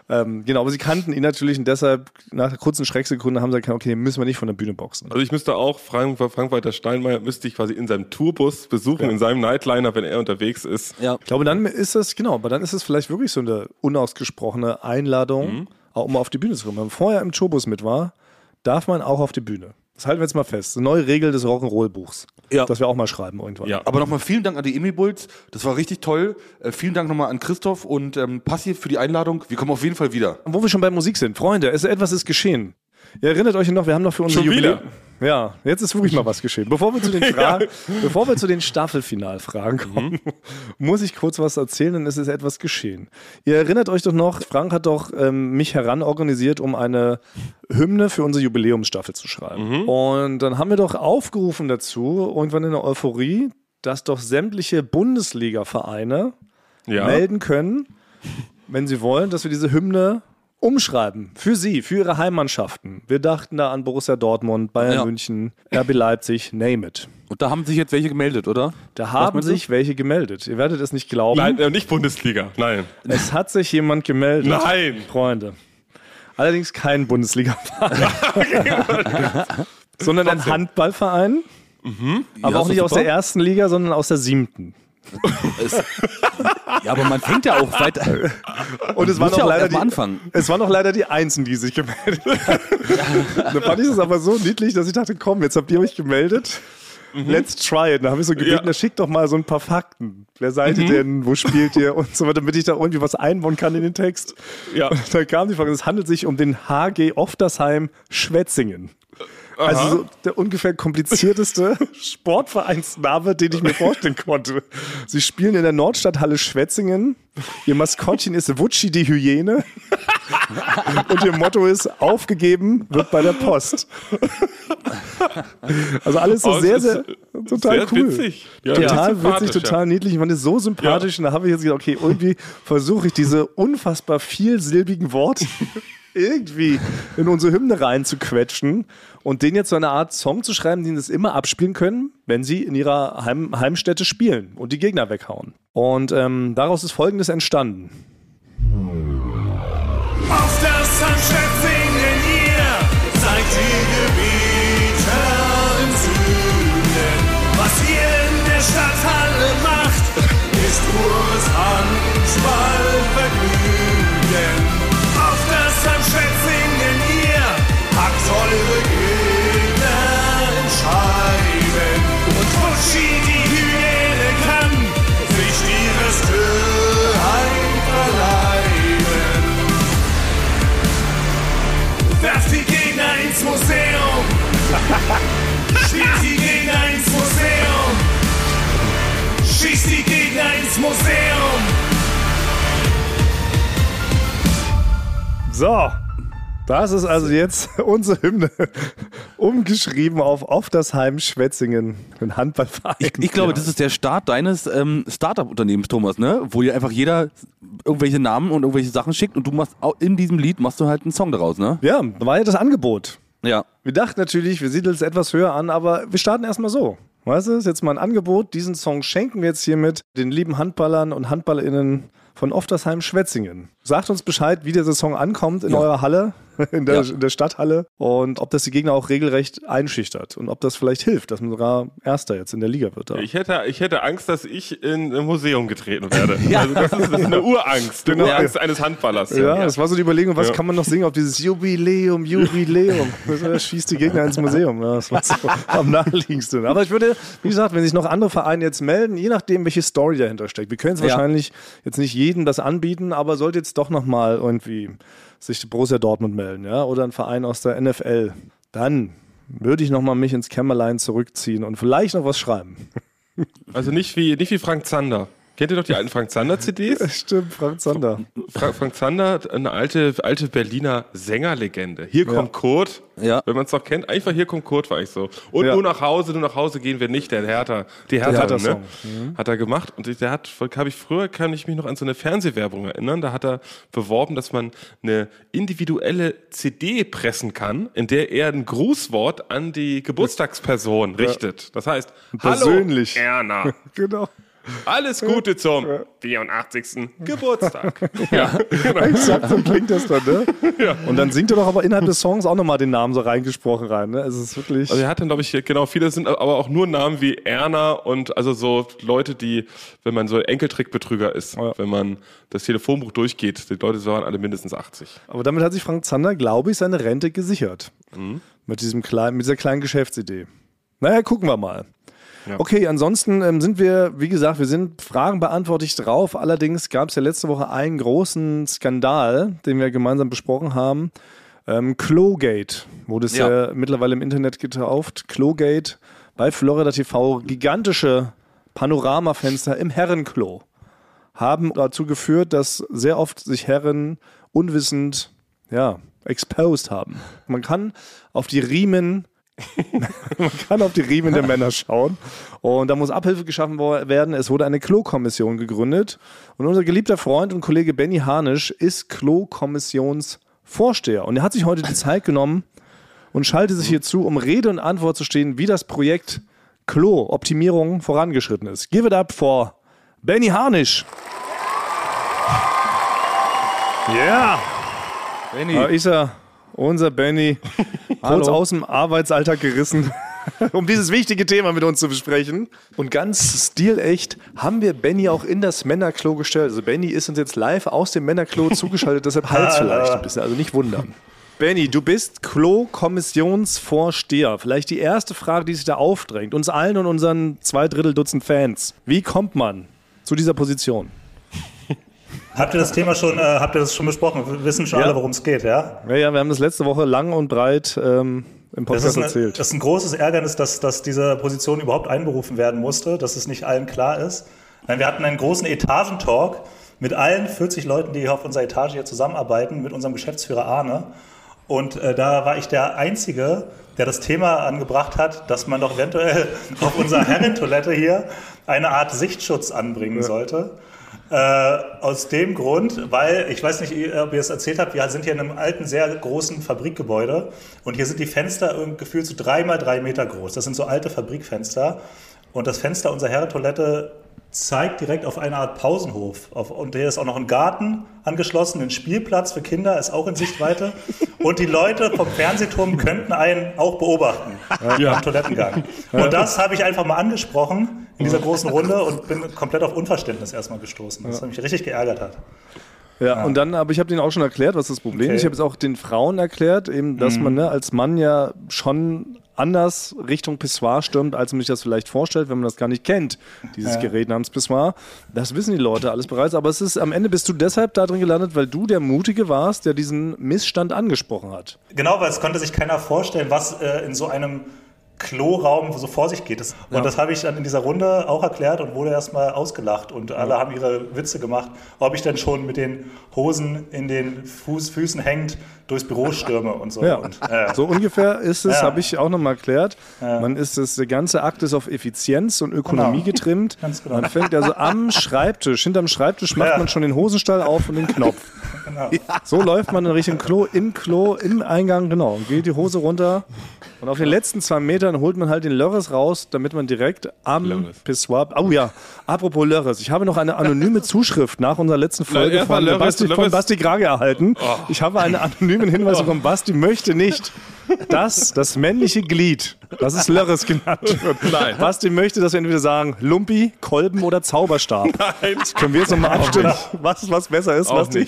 Ähm, genau, aber sie kannten ihn natürlich und deshalb nach einer kurzen Schrecksekunde haben sie gesagt, okay, den müssen wir nicht von der Bühne boxen. Also ich müsste auch Frank, Frank-Walter Steinmeier müsste ich quasi in seinem Tourbus besuchen, in seinem Nightliner, wenn er unterwegs ist. Ja. Ich glaube, dann ist es, genau, aber dann ist es vielleicht wirklich so eine unausgesprochene Einladung, auch um auf die Bühne zu kommen. Wenn man vorher im Showbus mit war, darf man auch auf die Bühne. Das halten wir jetzt mal fest. Eine neue Regel des Rock'n'Roll-Buchs. Ja. Das wir auch mal schreiben irgendwann. Ja. Aber nochmal vielen Dank an die Emi-Bulls. Das war richtig toll. Äh, vielen Dank nochmal an Christoph und ähm, Passi für die Einladung. Wir kommen auf jeden Fall wieder. Und wo wir schon bei Musik sind, Freunde, es, etwas ist geschehen. Ihr erinnert euch noch, wir haben noch für unser Schon Jubiläum. Ja, jetzt ist wirklich mal was geschehen. Bevor wir zu den, *laughs* Fragen, bevor wir zu den Staffelfinalfragen kommen, muss ich kurz was erzählen, denn es ist etwas geschehen. Ihr erinnert euch doch noch, Frank hat doch ähm, mich heranorganisiert, um eine Hymne für unsere Jubiläumsstaffel zu schreiben. Und dann haben wir doch aufgerufen dazu, irgendwann in der Euphorie, dass doch sämtliche Bundesliga-Vereine Ja. melden können, wenn sie wollen, dass wir diese Hymne umschreiben. Für sie, für ihre Heimmannschaften. Wir dachten da an Borussia Dortmund, Bayern Ja. München, RB Leipzig, name it. Und da haben sich jetzt welche gemeldet, oder? Da haben meinst du? sich welche gemeldet. Ihr werdet es nicht glauben. Nein, äh, nicht Bundesliga. Nein. Es hat sich jemand gemeldet. Nein. Freunde. Allerdings kein Bundesliga-Verein. *laughs* sondern ein Handballverein. Aber Ja, auch nicht doch aus der super. ersten Liga, sondern aus der siebten. Ja, aber man fängt ja auch weiter. Und es muss waren ja leider die, anfangen. Es waren auch leider die Einsen, die sich gemeldet haben. da fand ich das aber so niedlich, dass ich dachte, komm, jetzt habt ihr euch gemeldet. Let's try it. Da habe ich so gebeten, Ja. schickt doch mal so ein paar Fakten. Wer seid ihr denn? Wo spielt ihr? Und so weiter, damit ich da irgendwie was einbauen kann in den Text. Ja. Und dann kam die Frage, es handelt sich um den HG Oftersheim Schwetzingen. Also so der ungefähr komplizierteste *laughs* Sportvereinsname, den ich mir vorstellen konnte. Sie spielen in der Nordstadthalle Schwetzingen. Ihr Maskottchen ist Wutschi die Hyäne. Und ihr Motto ist, aufgegeben wird bei der Post. Also alles so Oh, sehr, sehr, total sehr cool. witzig. Ja, total witzig, total niedlich. Ich fand es so sympathisch. Und da habe ich jetzt gedacht, okay, irgendwie versuche ich diese unfassbar vielsilbigen Worte irgendwie in unsere Hymne reinzuquetschen und denen jetzt so eine Art Song zu schreiben, den sie immer abspielen können, wenn sie in ihrer Heim Heimstätte spielen und die Gegner weghauen. Und ähm, daraus ist Folgendes entstanden. Auf das Handschätzingen ihr seid die So, das ist also jetzt *laughs* unsere Hymne umgeschrieben auf Auf das Heim Schwetzingen, ein Handballverein. Ich, ich glaube, das ist der Start deines ähm, Startup-Unternehmens, Thomas, ne? Wo dir einfach jeder irgendwelche Namen und irgendwelche Sachen schickt und du machst auch in diesem Lied machst du halt einen Song daraus, ne? Ja, da war ja das Angebot. Ja. Wir dachten natürlich, wir siedeln es etwas höher an, aber wir starten erstmal so. Weißt du, ist jetzt mal ein Angebot. Diesen Song schenken wir jetzt hiermit den lieben Handballern und HandballerInnen von Oftersheim Schwetzingen. Sagt uns Bescheid, wie dieser Song ankommt in Ja. eurer Halle. *laughs* in der, in der Stadthalle und ob das die Gegner auch regelrecht einschüchtert und ob das vielleicht hilft, dass man sogar Erster jetzt in der Liga wird. Da. Ich hätte, ich hätte Angst, dass ich in ein Museum getreten werde. *laughs* Also das, ist, das ist eine Urangst. Eine *laughs* Urangst eines Handballers. Ja, das war so die Überlegung, was kann man noch singen auf dieses Jubiläum, Jubiläum. Das schießt die Gegner ins Museum. Ja, das war so am naheliegendsten. Aber ich würde, wie gesagt, wenn sich noch andere Vereine jetzt melden, je nachdem, welche Story dahinter steckt. Wir können es wahrscheinlich jetzt nicht jedem das anbieten, aber sollte jetzt doch nochmal irgendwie sich Borussia Dortmund melden, ja, oder ein Verein aus der NFL, dann würde ich nochmal mich ins Kämmerlein zurückziehen und vielleicht noch was schreiben. Also nicht wie, nicht wie Frank Zander. Kennt ihr doch die alten Frank Zander-CDs? *laughs* Stimmt, Frank Zander. Fra Frank Zander, eine alte, alte Berliner Sängerlegende. Hier kommt Kurt. Ja. Wenn man es noch kennt, einfach hier kommt Kurt, war ich so. Und Ja. nur nach Hause, nur nach Hause gehen wir nicht, der Hertha. Die Hertha, Hertha-Song. ne? Hat er gemacht. Und der hat, habe ich früher, kann ich mich noch an so eine Fernsehwerbung erinnern, da hat er beworben, dass man eine individuelle CD pressen kann, in der er ein Grußwort an die Geburtstagsperson richtet. Das heißt, Persönlich. Hallo Erna, *laughs* Genau. Alles Gute zum 84. Geburtstag. *laughs* *laughs* Exakt, so klingt das dann, ne? Und dann singt er doch aber innerhalb des Songs auch nochmal den Namen so reingesprochen rein, ne? Es ist wirklich. Also er hat dann, glaube ich, genau, viele sind aber auch nur Namen wie Erna und also so Leute, die, wenn man so Enkeltrickbetrüger ist, Ja. wenn man das Telefonbuch durchgeht, die Leute waren alle mindestens 80. Aber damit hat sich Frank Zander, glaube ich, seine Rente gesichert. Mit, diesem kleinen, mit dieser kleinen Geschäftsidee. Naja, gucken wir mal. Okay, ansonsten ähm, sind wir, wie gesagt, wir sind Fragen beantwortet drauf. Allerdings gab es ja letzte Woche einen großen Skandal, den wir gemeinsam besprochen haben. Ähm, Klogate wurde es ja. Ja. mittlerweile im Internet getauft. Klogate bei Florida TV. Gigantische Panoramafenster im Herrenklo haben dazu geführt, dass sehr oft sich Herren unwissend, ja, exposed haben. Man kann auf die Riemen, *laughs* man kann auf die Riemen der Männer schauen. Und da muss Abhilfe geschaffen werden. Es wurde eine Klo-Kommission gegründet. Und unser geliebter Freund und Kollege Benny Harnisch ist Klo-Kommissionsvorsteher. Und er hat sich heute die Zeit genommen und schaltet sich hier zu, um Rede und Antwort zu stehen, wie das Projekt Klo-Optimierung vorangeschritten ist. Give it up for Benny Harnisch. Ja, Benny. da ist er, unser Benny, *laughs* kurz aus dem Arbeitsalltag gerissen, *laughs* um dieses wichtige Thema mit uns zu besprechen. Und ganz stilecht haben wir Benny auch in das Männerklo gestellt. Also Benny ist uns jetzt live aus dem Männerklo *laughs* zugeschaltet, deshalb Hals vielleicht ein bisschen, also nicht wundern. Benny, du bist Klo-Kommissionsvorsteher. Vielleicht die erste Frage, die sich da aufdrängt, uns allen und unseren zwei Drittel Dutzend Fans. Wie kommt man zu dieser Position? Habt ihr das Thema schon, äh, habt ihr das schon besprochen? Wir wissen schon Ja. alle, worum es geht, ja? Ja, ja, wir haben das letzte Woche lang und breit ähm, im Das Podcast ist, eine, erzählt. das ist ein großes Ärgernis, dass, dass diese Position überhaupt einberufen werden musste, dass es nicht allen klar ist. Nein, wir hatten einen großen Etagentalk mit allen 40 Leuten, die hier auf unserer Etage hier zusammenarbeiten, mit unserem Geschäftsführer Arne. Und äh, da war ich der Einzige, der das Thema angebracht hat, dass man doch eventuell *laughs* auf unserer Herrentoilette hier eine Art Sichtschutz anbringen sollte. Äh, aus dem Grund, weil, ich weiß nicht, ob ihr es erzählt habt, wir sind hier in einem alten, sehr großen Fabrikgebäude und hier sind die Fenster gefühlt so drei mal drei Meter groß. Das sind so alte Fabrikfenster und das Fenster unserer Herrentoilette zeigt direkt auf eine Art Pausenhof. Auf, und hier ist auch noch ein Garten angeschlossen, ein Spielplatz für Kinder ist auch in Sichtweite. *laughs* Und die Leute vom Fernsehturm könnten einen auch beobachten am Toilettengang. Und das habe ich einfach mal angesprochen in dieser großen Runde und bin komplett auf Unverständnis erstmal gestoßen, was mich richtig geärgert hat. Ja, und dann, aber ich habe denen auch schon erklärt, was das Problem Okay. ist. Ich habe es auch den Frauen erklärt, eben, dass man ne, als Mann ja schon anders Richtung Pissoir stürmt, als man sich das vielleicht vorstellt, wenn man das gar nicht kennt, dieses Gerät namens Pissoir. Das wissen die Leute alles bereits, aber es ist am Ende bist du deshalb da drin gelandet, weil du der Mutige warst, der diesen Missstand angesprochen hat. Genau, weil es konnte sich keiner vorstellen, was äh, in so einem Kloraum so vor sich geht. Das, und das habe ich dann in dieser Runde auch erklärt und wurde erstmal ausgelacht und alle haben ihre Witze gemacht, ob ich denn schon mit den Hosen in den Fuß, Füßen hängend durchs Büro stürme und so. Ja, Und, äh, so ungefähr ist es, Ja. habe ich auch nochmal erklärt. Man ist das, der ganze Akt ist auf Effizienz und Ökonomie Genau. getrimmt. Ganz genau. Man fängt also am Schreibtisch, hinterm Schreibtisch macht Ja. man schon den Hosenstall auf und den Knopf. *laughs* So läuft man in Richtung Klo, im Klo, im Eingang, genau. Und geht die Hose runter. Und auf den letzten zwei Metern holt man halt den Lörres raus, damit man direkt am Lörres. Pissoir. Oh ja, apropos Lörres. Ich habe noch eine anonyme Zuschrift nach unserer letzten Folge von, Lörres, Basti, von. Basti Grage erhalten. Ich habe einen anonymen Hinweis bekommen. Basti möchte nicht, dass das männliche Glied, das ist Lörres genannt wird. Nein. Basti möchte, dass wir entweder sagen Lumpi, Kolben oder Zauberstab. Nein. Können wir jetzt nochmal abstimmen, was, was besser ist? Auch Basti?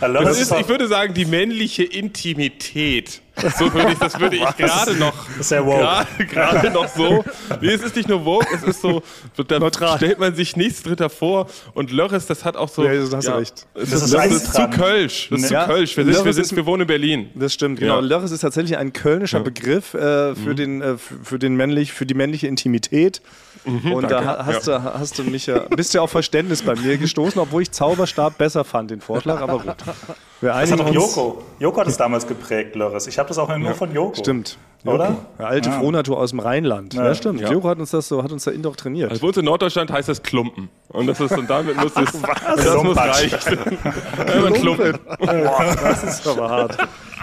Das das ist, ich würde sagen, die männliche Intimität. So würde ich, das würde ich gerade noch, ist sehr woke. gerade, noch so. Nee, es ist nicht nur woke, es ist so, da Neutral. stellt man sich nichts dritter vor. Und Lörres, das hat auch so. Ja, das hast du recht. Es Das ist, das ist zu. Kölsch. Das ist Ja, zu Kölsch. Wir, sind, wir, sind, wir wohnen in Berlin. Das stimmt, genau. Ja. Lörres ist tatsächlich ein kölnischer Begriff äh, für, den, äh, für, den männlich, für die männliche Intimität. Und da ha- hast, du, hast du mich ja, bist ja auf Verständnis bei mir gestoßen, obwohl ich Zauberstab besser fand, den Vorschlag, aber gut. Wir Das hat doch. Joko. Joko hat es damals geprägt, Lörres. Ich habe das auch nur von Joko. Stimmt. Oder? Ja, alte Frohnatur aus dem Rheinland. Ja, stimmt. Ja. Joko hat uns das so, hat uns da indoktriniert. Also bei uns in Norddeutschland heißt das Klumpen. Und das ist, und damit muss *laughs* es, das muss reichen. *laughs* Ein Klumpen. Das ist aber hart.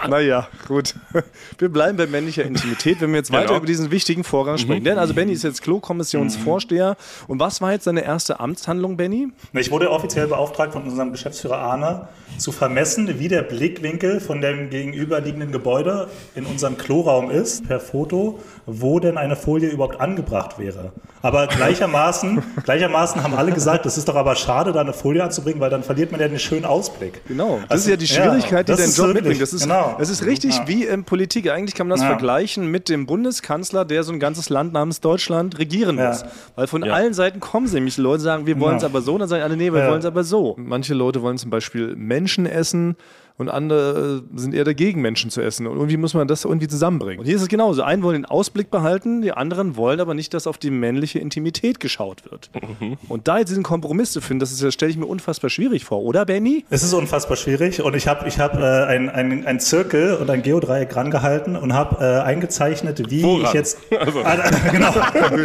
Naja, gut. *laughs* Wir bleiben bei männlicher Intimität, wenn wir jetzt weiter Genau. über diesen wichtigen Vorgang sprechen. Denn also Benny ist jetzt Klo-Kommissionsvorsteher. Und was war jetzt seine erste Amtshandlung, Benny? Ich wurde offiziell beauftragt von unserem Geschäftsführer Arne, zu vermessen, wie der Blickwinkel von dem gegenüberliegenden Gebäude in unserem Kloraum ist, per Foto, wo denn eine Folie überhaupt angebracht wäre. Aber *laughs* gleichermaßen, gleichermaßen haben alle gesagt, das ist doch aber schade, da eine Folie anzubringen, weil dann verliert man ja den schönen Ausblick. Genau. Das Also, ist ja die ja, Schwierigkeit, die das dein Job wirklich- mitbringt. Das ist, genau. Das ist richtig Ja. wie in Politik. Eigentlich kann man das Ja. vergleichen mit dem Bundeskanzler, der so ein ganzes Land namens Deutschland regieren muss. Weil von allen Seiten kommen sie nämlich Leute sagen, wir wollen es aber so, dann sagen alle, nee, wir wollen es aber so. Manche Leute wollen zum Beispiel Menschen essen und andere äh, sind eher dagegen, Menschen zu essen. Und irgendwie muss man das irgendwie zusammenbringen. Und hier ist es genauso. Einen wollen den Ausblick behalten, die anderen wollen aber nicht, dass auf die männliche Intimität geschaut wird. Mhm. Und da jetzt diesen Kompromiss zu finden, das, ist, das stelle ich mir unfassbar schwierig vor, oder Benny? Es ist unfassbar schwierig und ich habe ich hab, äh, ein, ein, ein Zirkel und ein Geodreieck rangehalten und habe äh, eingezeichnet, wie Woran? ich jetzt. *laughs* Ah, *laughs* genau.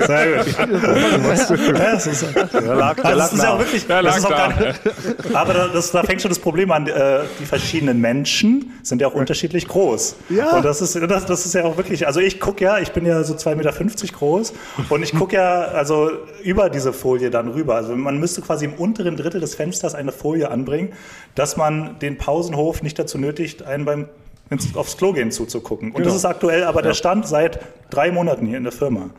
Sehr gut. *laughs* Ja, das ist, Der lag, der also lag das ist ja wirklich. Der das lag ist auch da. gar nicht, aber da, das, da fängt schon das Problem an. Äh, die verschiedenen Menschen sind ja auch unterschiedlich groß. Ja. Und das ist, das, das ist ja auch wirklich. Also ich gucke ja, ich bin ja so 2,50 Meter groß und ich gucke ja also über diese Folie dann rüber. Also man müsste quasi im unteren Drittel des Fensters eine Folie anbringen, dass man den Pausenhof nicht dazu nötigt, einen beim ins, aufs Klo gehen zuzugucken. Und das ist aktuell aber der Stand seit drei Monaten hier in der Firma.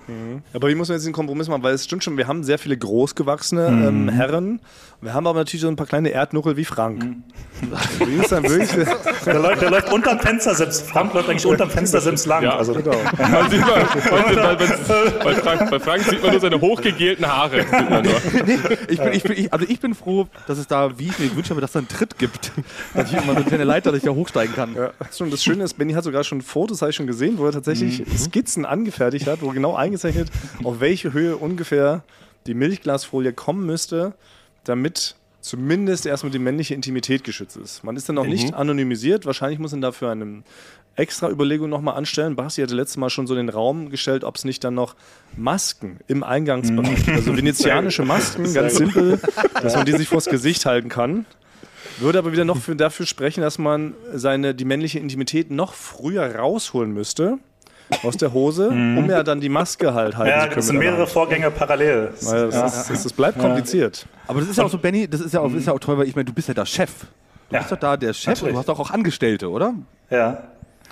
Aber wie muss man jetzt den Kompromiss machen? Weil es stimmt schon, wir haben sehr viele großgewachsene Mhm. ähm, Herren. Wir haben aber natürlich so ein paar kleine Erdnuckel wie Frank. Mhm. Wie ist dann wirklich? *laughs* Der läuft, der läuft unterm Fenstersims. Frank läuft eigentlich unterm Fenstersims lang. Ja. Also, Man sieht man, bei, Frank, bei Frank sieht man nur seine hochgegelten Haare. Nur. Ich bin, ich bin, ich, also ich bin froh, dass es da, wie ich mir gewünscht habe, dass es da einen Tritt gibt. Dass ich immer so eine kleine Leiter, dass ich da hochsteigen kann. Ja, das Schöne ist, Benny hat sogar schon Fotos, habe ich schon gesehen, wo er tatsächlich Mhm. Skizzen angefertigt hat, wo genau eingezeichnet, auf welche Höhe ungefähr die Milchglasfolie kommen müsste, damit zumindest erstmal die männliche Intimität geschützt ist. Man ist dann noch Mhm. nicht anonymisiert. Wahrscheinlich muss man dafür eine extra Überlegung nochmal anstellen. Basti hatte letztes Mal schon so in den Raum gestellt, ob es nicht dann noch Masken im Eingangsbereich, Mhm. also venezianische Masken, ganz simpel, dass man die sich vors Gesicht halten kann. Würde aber wieder noch für, dafür sprechen, dass man seine, die männliche Intimität noch früher rausholen müsste aus der Hose, um ja dann die Maske halt halten Mhm. ja, zu können. das sind der mehrere. Vorgänge parallel. Weil Das, ist, das, das bleibt kompliziert. Aber das ist ja auch so, Benny, das ist ja auch, ist ja auch toll, weil ich meine, du bist ja da Chef. Du Ja. bist doch da der Chef und Natürlich. du hast doch auch Angestellte, oder? Ja.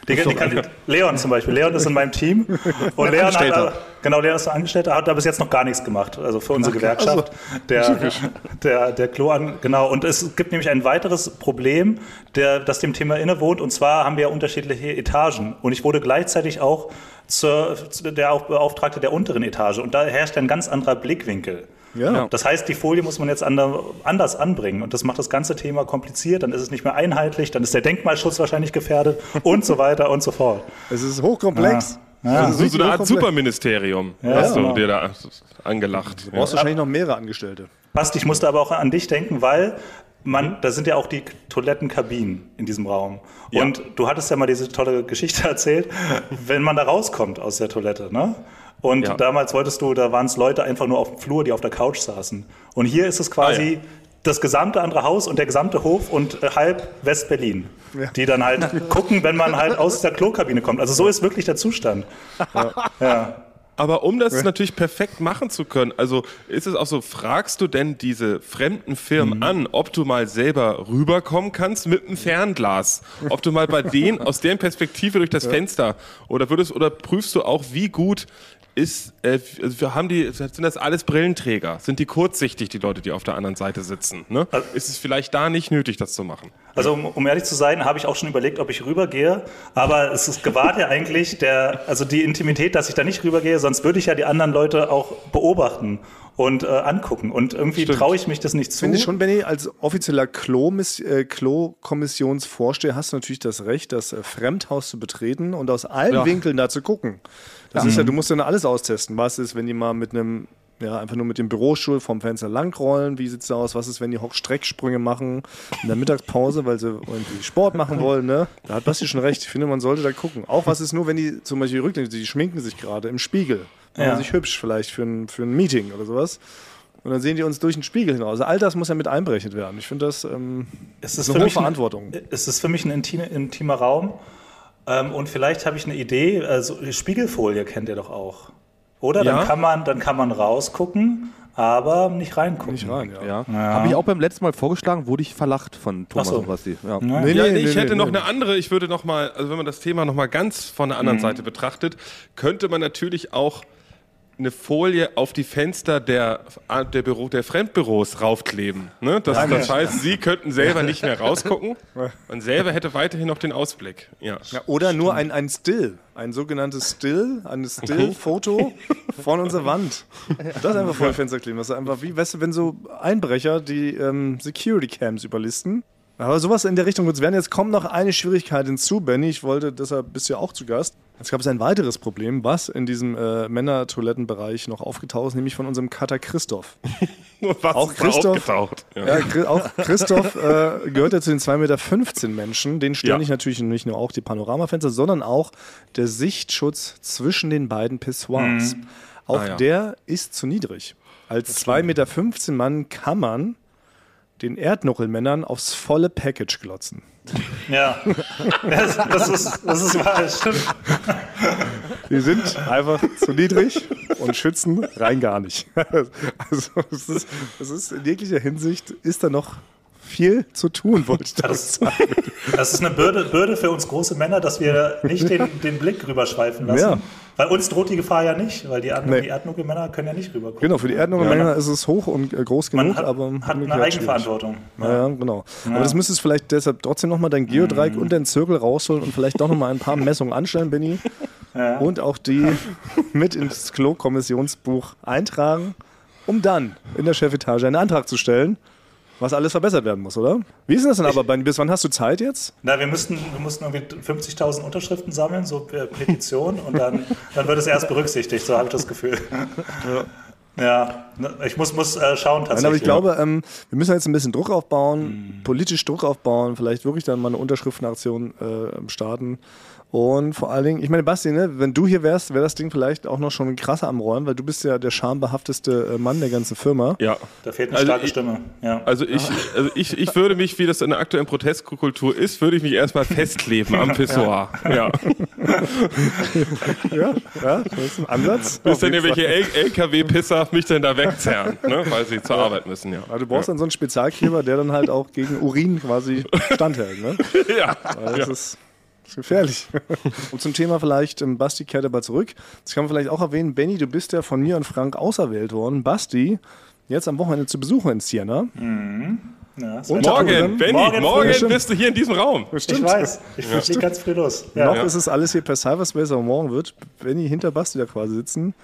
Die, die kann, Leon zum Beispiel. Leon ist in meinem Team. *laughs* Und Leon hat. Genau, Leon ist Angestellter, hat da bis jetzt noch gar nichts gemacht. Also für unsere Gewerkschaft. Der, *laughs* der, der Klo an, genau. Und es gibt nämlich ein weiteres Problem, der, das dem Thema innewohnt. Und zwar haben wir ja unterschiedliche Etagen. Und ich wurde gleichzeitig auch zur, zu der Beauftragte der unteren Etage. Und da herrscht ein ganz anderer Blickwinkel. Ja. Das heißt, die Folie muss man jetzt ander, anders anbringen und das macht das ganze Thema kompliziert. Dann ist es nicht mehr einheitlich, dann ist der Denkmalschutz wahrscheinlich gefährdet und so weiter und so fort. Es ist hochkomplex. Ja. So, so eine Art. Superministerium hast du genau. dir da angelacht. Du brauchst wahrscheinlich noch mehrere Angestellte. Basti, ich musste aber auch an dich denken, weil man, da sind ja auch die Toilettenkabinen in diesem Raum. Ja. Und du hattest ja mal diese tolle Geschichte *laughs* erzählt, wenn man da rauskommt aus der Toilette, ne? Und Ja. damals wolltest du, da waren es Leute einfach nur auf dem Flur, die auf der Couch saßen. Und hier ist es quasi Ah, das gesamte andere Haus und der gesamte Hof und äh, halb West-Berlin, die dann halt *laughs* gucken, wenn man halt aus der Klokabine kommt. Also so ist wirklich der Zustand. Ja. Aber um das natürlich perfekt machen zu können, also ist es auch so, fragst du denn diese fremden Firmen an, ob du mal selber rüberkommen kannst mit einem Fernglas? Ob du mal bei denen aus deren Perspektive durch das Fenster oder würdest oder prüfst du auch, wie gut ist, äh, also wir haben die, sind das alles Brillenträger? Sind die kurzsichtig, die Leute, die auf der anderen Seite sitzen? Ne? Ist es vielleicht da nicht nötig, das zu machen? Also um, um ehrlich zu sein, habe ich auch schon überlegt, ob ich rübergehe. Aber es ist gewahrt ja eigentlich der, also die Intimität, dass ich da nicht rübergehe, sonst würde ich ja die anderen Leute auch beobachten und äh, angucken. Und irgendwie traue ich mich das nicht zu. Finde ich schon, Benny, als offizieller äh, Klo-Kommissionsvorsteher hast du natürlich das Recht, das äh, Fremdhaus zu betreten und aus allen Winkeln da zu gucken. Das ist ja, du musst dann alles austesten. Was ist, wenn die mal mit einem, ja, einfach nur mit dem Bürostuhl vom Fenster langrollen? Wie sieht's da aus? Was ist, wenn die Hockstrecksprünge machen in der Mittagspause, weil sie irgendwie Sport machen wollen, ne? Da hat Basti schon recht. Ich finde, man sollte da gucken. Auch was ist nur, wenn die zum Beispiel rücklehnen, die schminken sich gerade im Spiegel. Machen Ja. sich hübsch vielleicht für ein, für ein Meeting oder sowas. Und dann sehen die uns durch den Spiegel hinaus. Also all das muss ja mit einberechnet werden. Ich finde das ähm, es ist eine für hohe mich ein- Verantwortung. Es ist für mich ein intime, intimer Raum. Ähm, und vielleicht habe ich eine Idee. Also Spiegelfolie kennt ihr doch auch. Oder? Ja. Dann, kann man, dann kann man rausgucken, aber nicht reingucken. Nicht rein, ja. Ja. Habe ich auch beim letzten Mal vorgeschlagen, wurde ich verlacht von Thomas so. und Basti. Ja. Nee, ja, nee, nee, ich nee, hätte nee, noch nee. eine andere, ich würde noch mal, also wenn man das Thema noch mal ganz von der anderen Seite betrachtet, könnte man natürlich auch eine Folie auf die Fenster der, der, Büro, der Fremdbüros raufkleben. Ne? Das, das heißt, sie könnten selber nicht mehr rausgucken. *laughs* Man selber hätte weiterhin noch den Ausblick. Ja. Ja, oder nur ein, ein Still, ein sogenanntes Still, ein Still-Foto *laughs* von unserer Wand. Das einfach vor dem Fenster kleben. Das ist einfach wie, weißt du, wenn so Einbrecher die ähm, Security-Cams überlisten. Aber sowas in der Richtung wird es werden. Jetzt kommt noch eine Schwierigkeit hinzu, Benny. Ich wollte, deshalb bist du ja auch zu Gast. Jetzt gab es ein weiteres Problem, was in diesem äh, Männertoilettenbereich noch aufgetaucht ist, nämlich von unserem Cutter Christoph. *laughs* Was Auch Christoph- aufgetaucht? Ja. Ja, auch Christoph äh, gehört ja zu den 2,15 Meter Menschen. Den stören Ja. nicht natürlich nicht nur auch die Panoramafenster, sondern auch der Sichtschutz zwischen den beiden Pissoirs. Auch Ah, ja. der ist zu niedrig. Als 2,15 Meter Mann kann man den Erdnuckelmännern aufs volle Package glotzen. Ja, das, das, ist, das ist wahr, das stimmt. Die sind einfach zu niedrig und schützen rein gar nicht. *laughs* Also es ist, es ist in jeglicher Hinsicht ist da noch viel zu tun, wollte ich damit sagen. Das ist eine Bürde, Bürde für uns große Männer, dass wir nicht den, den Blick rüberschweifen lassen. Ja. Weil uns droht die Gefahr ja nicht, weil die, Erdnu Nee. die Erdnuckelmänner können ja nicht rübergucken. Genau, für die Erdnuckelmänner ist es hoch und äh, groß Man genug, hat, aber hat eine. Eigenverantwortung. Ja, ja, genau. Aber das müsstest du vielleicht deshalb trotzdem nochmal dein Geodreieck Mhm. und deinen Zirkel rausholen und vielleicht doch nochmal ein paar Messungen anstellen, Benny. *laughs* Und auch die mit ins Klo-Kommissionsbuch eintragen, um dann in der Chefetage einen Antrag zu stellen, was alles verbessert werden muss, oder? Wie ist denn das denn aber? Bis wann hast du Zeit jetzt? Na, wir müssten, wir mussten irgendwie 50.000 Unterschriften sammeln, so per Petition, und dann, dann wird es erst berücksichtigt, so habe ich das Gefühl. Ja, ne, ich muss, muss äh, schauen tatsächlich. Nein, aber ich glaube, ähm, wir müssen jetzt ein bisschen Druck aufbauen, politisch Druck aufbauen, vielleicht wirklich dann mal eine Unterschriftenaktion äh, starten. Und vor allen Dingen, ich meine, Basti, ne, wenn du hier wärst, wäre das Ding vielleicht auch noch schon krasser am Rollen, weil du bist ja der schambehafteste äh, Mann der ganzen Firma. ja. Da fehlt eine Also starke ich- Ja. Ja. Also ich, also ich, ich würde mich, wie das in der aktuellen Protestkultur ist, würde ich mich erstmal festkleben am *laughs* Pissoir. Ja. *laughs* Ja, ja, das ist ein Ansatz. Bis dann irgendwelche LKW-Pisser mich dann da wegzerren, ne? weil sie zur Arbeit müssen, ja. Ja, du brauchst dann so einen Spezialkleber, der dann halt auch gegen Urin quasi *laughs* standhält. Ne? Ja. Weil das ist, das ist gefährlich. *laughs* Und zum Thema vielleicht, ähm, Basti kehrt aber zurück. Das kann man vielleicht auch erwähnen. Benny, du bist ja von mir und Frank auserwählt worden. Basti, jetzt am Wochenende zu Besuch in Siena. ja, das Unter Morgen, Benny, Morgen morgen, bist du hier in diesem Raum. ich weiß, ich fliege ganz früh los. Ja. Noch ist es alles hier per Cyberspace, aber morgen wird Benny hinter Basti da quasi sitzen.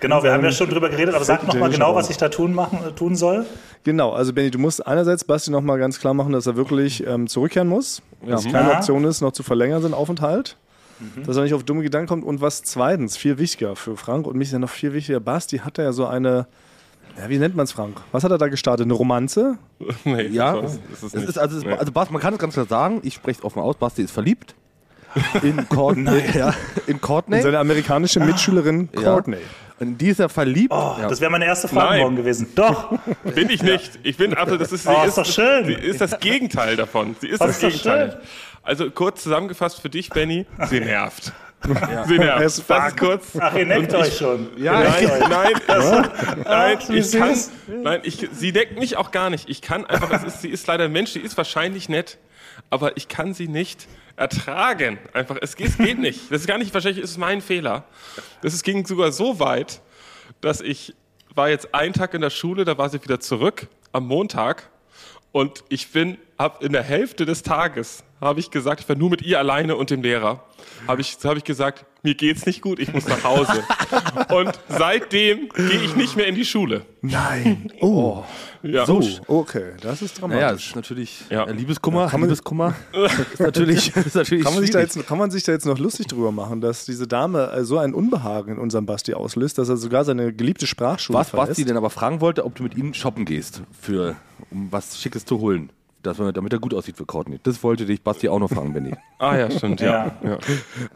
Genau, wir haben ja schon drüber geredet, aber sag noch mal technischen genau, was ich da tun, machen, äh, tun soll. Genau, also Benny, du musst einerseits Basti nochmal ganz klar machen, dass er wirklich ähm, zurückkehren muss. Dass es keine Ja. Option ist, noch zu verlängern, sein Aufenthalt. Dass er nicht auf dumme Gedanken kommt. Und was zweitens, viel wichtiger für Frank und mich ist ja noch viel wichtiger, Basti hat ja so eine, ja, wie nennt man es, Frank? Was hat er da gestartet? Eine Romanze? *laughs* Nee, Ja, das ist, es es ist, nicht. also, Nee. also Bas, man kann es ganz klar sagen, ich spreche es offen aus, Basti ist verliebt. *laughs* In Courtney. ja, in Courtney. Und seine amerikanische Mitschülerin Ja. Und in die ist er verliebt. Oh, ja. Das wäre meine erste Frage Nein. morgen gewesen. Doch. *laughs* Bin ich nicht. Ich bin absolut, das ist, sie Oh, ist ist, doch schön. Sie ist das Gegenteil davon. Sie ist Oh, das ist doch Gegenteil. schön. Also kurz zusammengefasst für dich, Benny, sie nervt. Sie As nervt. Das ist kurz. Ach, ihr neckt euch schon. Ja, neckt Nein, euch. nein, es, nein, wie ich kann, nein, ich, sie deckt mich auch gar nicht. Ich kann einfach, es ist, sie ist leider ein Mensch, die ist wahrscheinlich nett, aber ich kann sie nicht ertragen. Einfach, es geht, es geht nicht. Das ist gar nicht, wahrscheinlich ist es mein Fehler. Das ist, ging sogar so weit, dass ich war jetzt einen Tag in der Schule, da war sie wieder zurück am Montag und ich bin, hab in der Hälfte des Tages, habe ich gesagt, ich war nur mit ihr alleine und dem Lehrer, habe ich, habe ich gesagt, mir geht's nicht gut, ich muss nach Hause. *laughs* und seitdem gehe ich nicht mehr in die Schule. Nein. Oh. Ja. So. Okay, das ist Naja, das dramatisch. ist natürlich Ja. äh, Liebeskummer. Kann man- Liebeskummer *laughs* ist natürlich, *laughs* ist natürlich Kann man, sich da jetzt, kann man sich da jetzt noch lustig drüber machen, dass diese Dame äh, so ein Unbehagen in unserem Basti auslöst, dass er sogar seine geliebte Sprachschule Was verlässt? Basti denn aber fragen wollte, ob du mit ihm shoppen gehst, für, um was Schickes zu holen. Dass man, damit er gut aussieht für Courtney. Das wollte dich Basti auch noch fragen, Benny. *laughs* Ah ja, stimmt, ja. ja.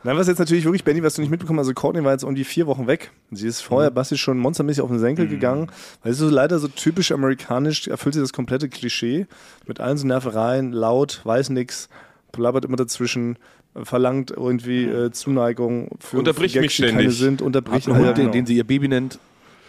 Nein, was jetzt natürlich wirklich, Benny, was du nicht mitbekommen hast, also Courtney war jetzt um die vier Wochen weg. Sie ist vorher Mhm. Basti schon monstermäßig auf den Senkel gegangen, weil es ist so leider so typisch amerikanisch, erfüllt sie das komplette Klischee mit allen so Nervereien, laut, weiß nix, plappert immer dazwischen, verlangt irgendwie äh, Zuneigung für Unterbricht für mich Gags, die keine ständig. sind, unterbricht Einen Hund, ja, den, den sie ihr Baby nennt.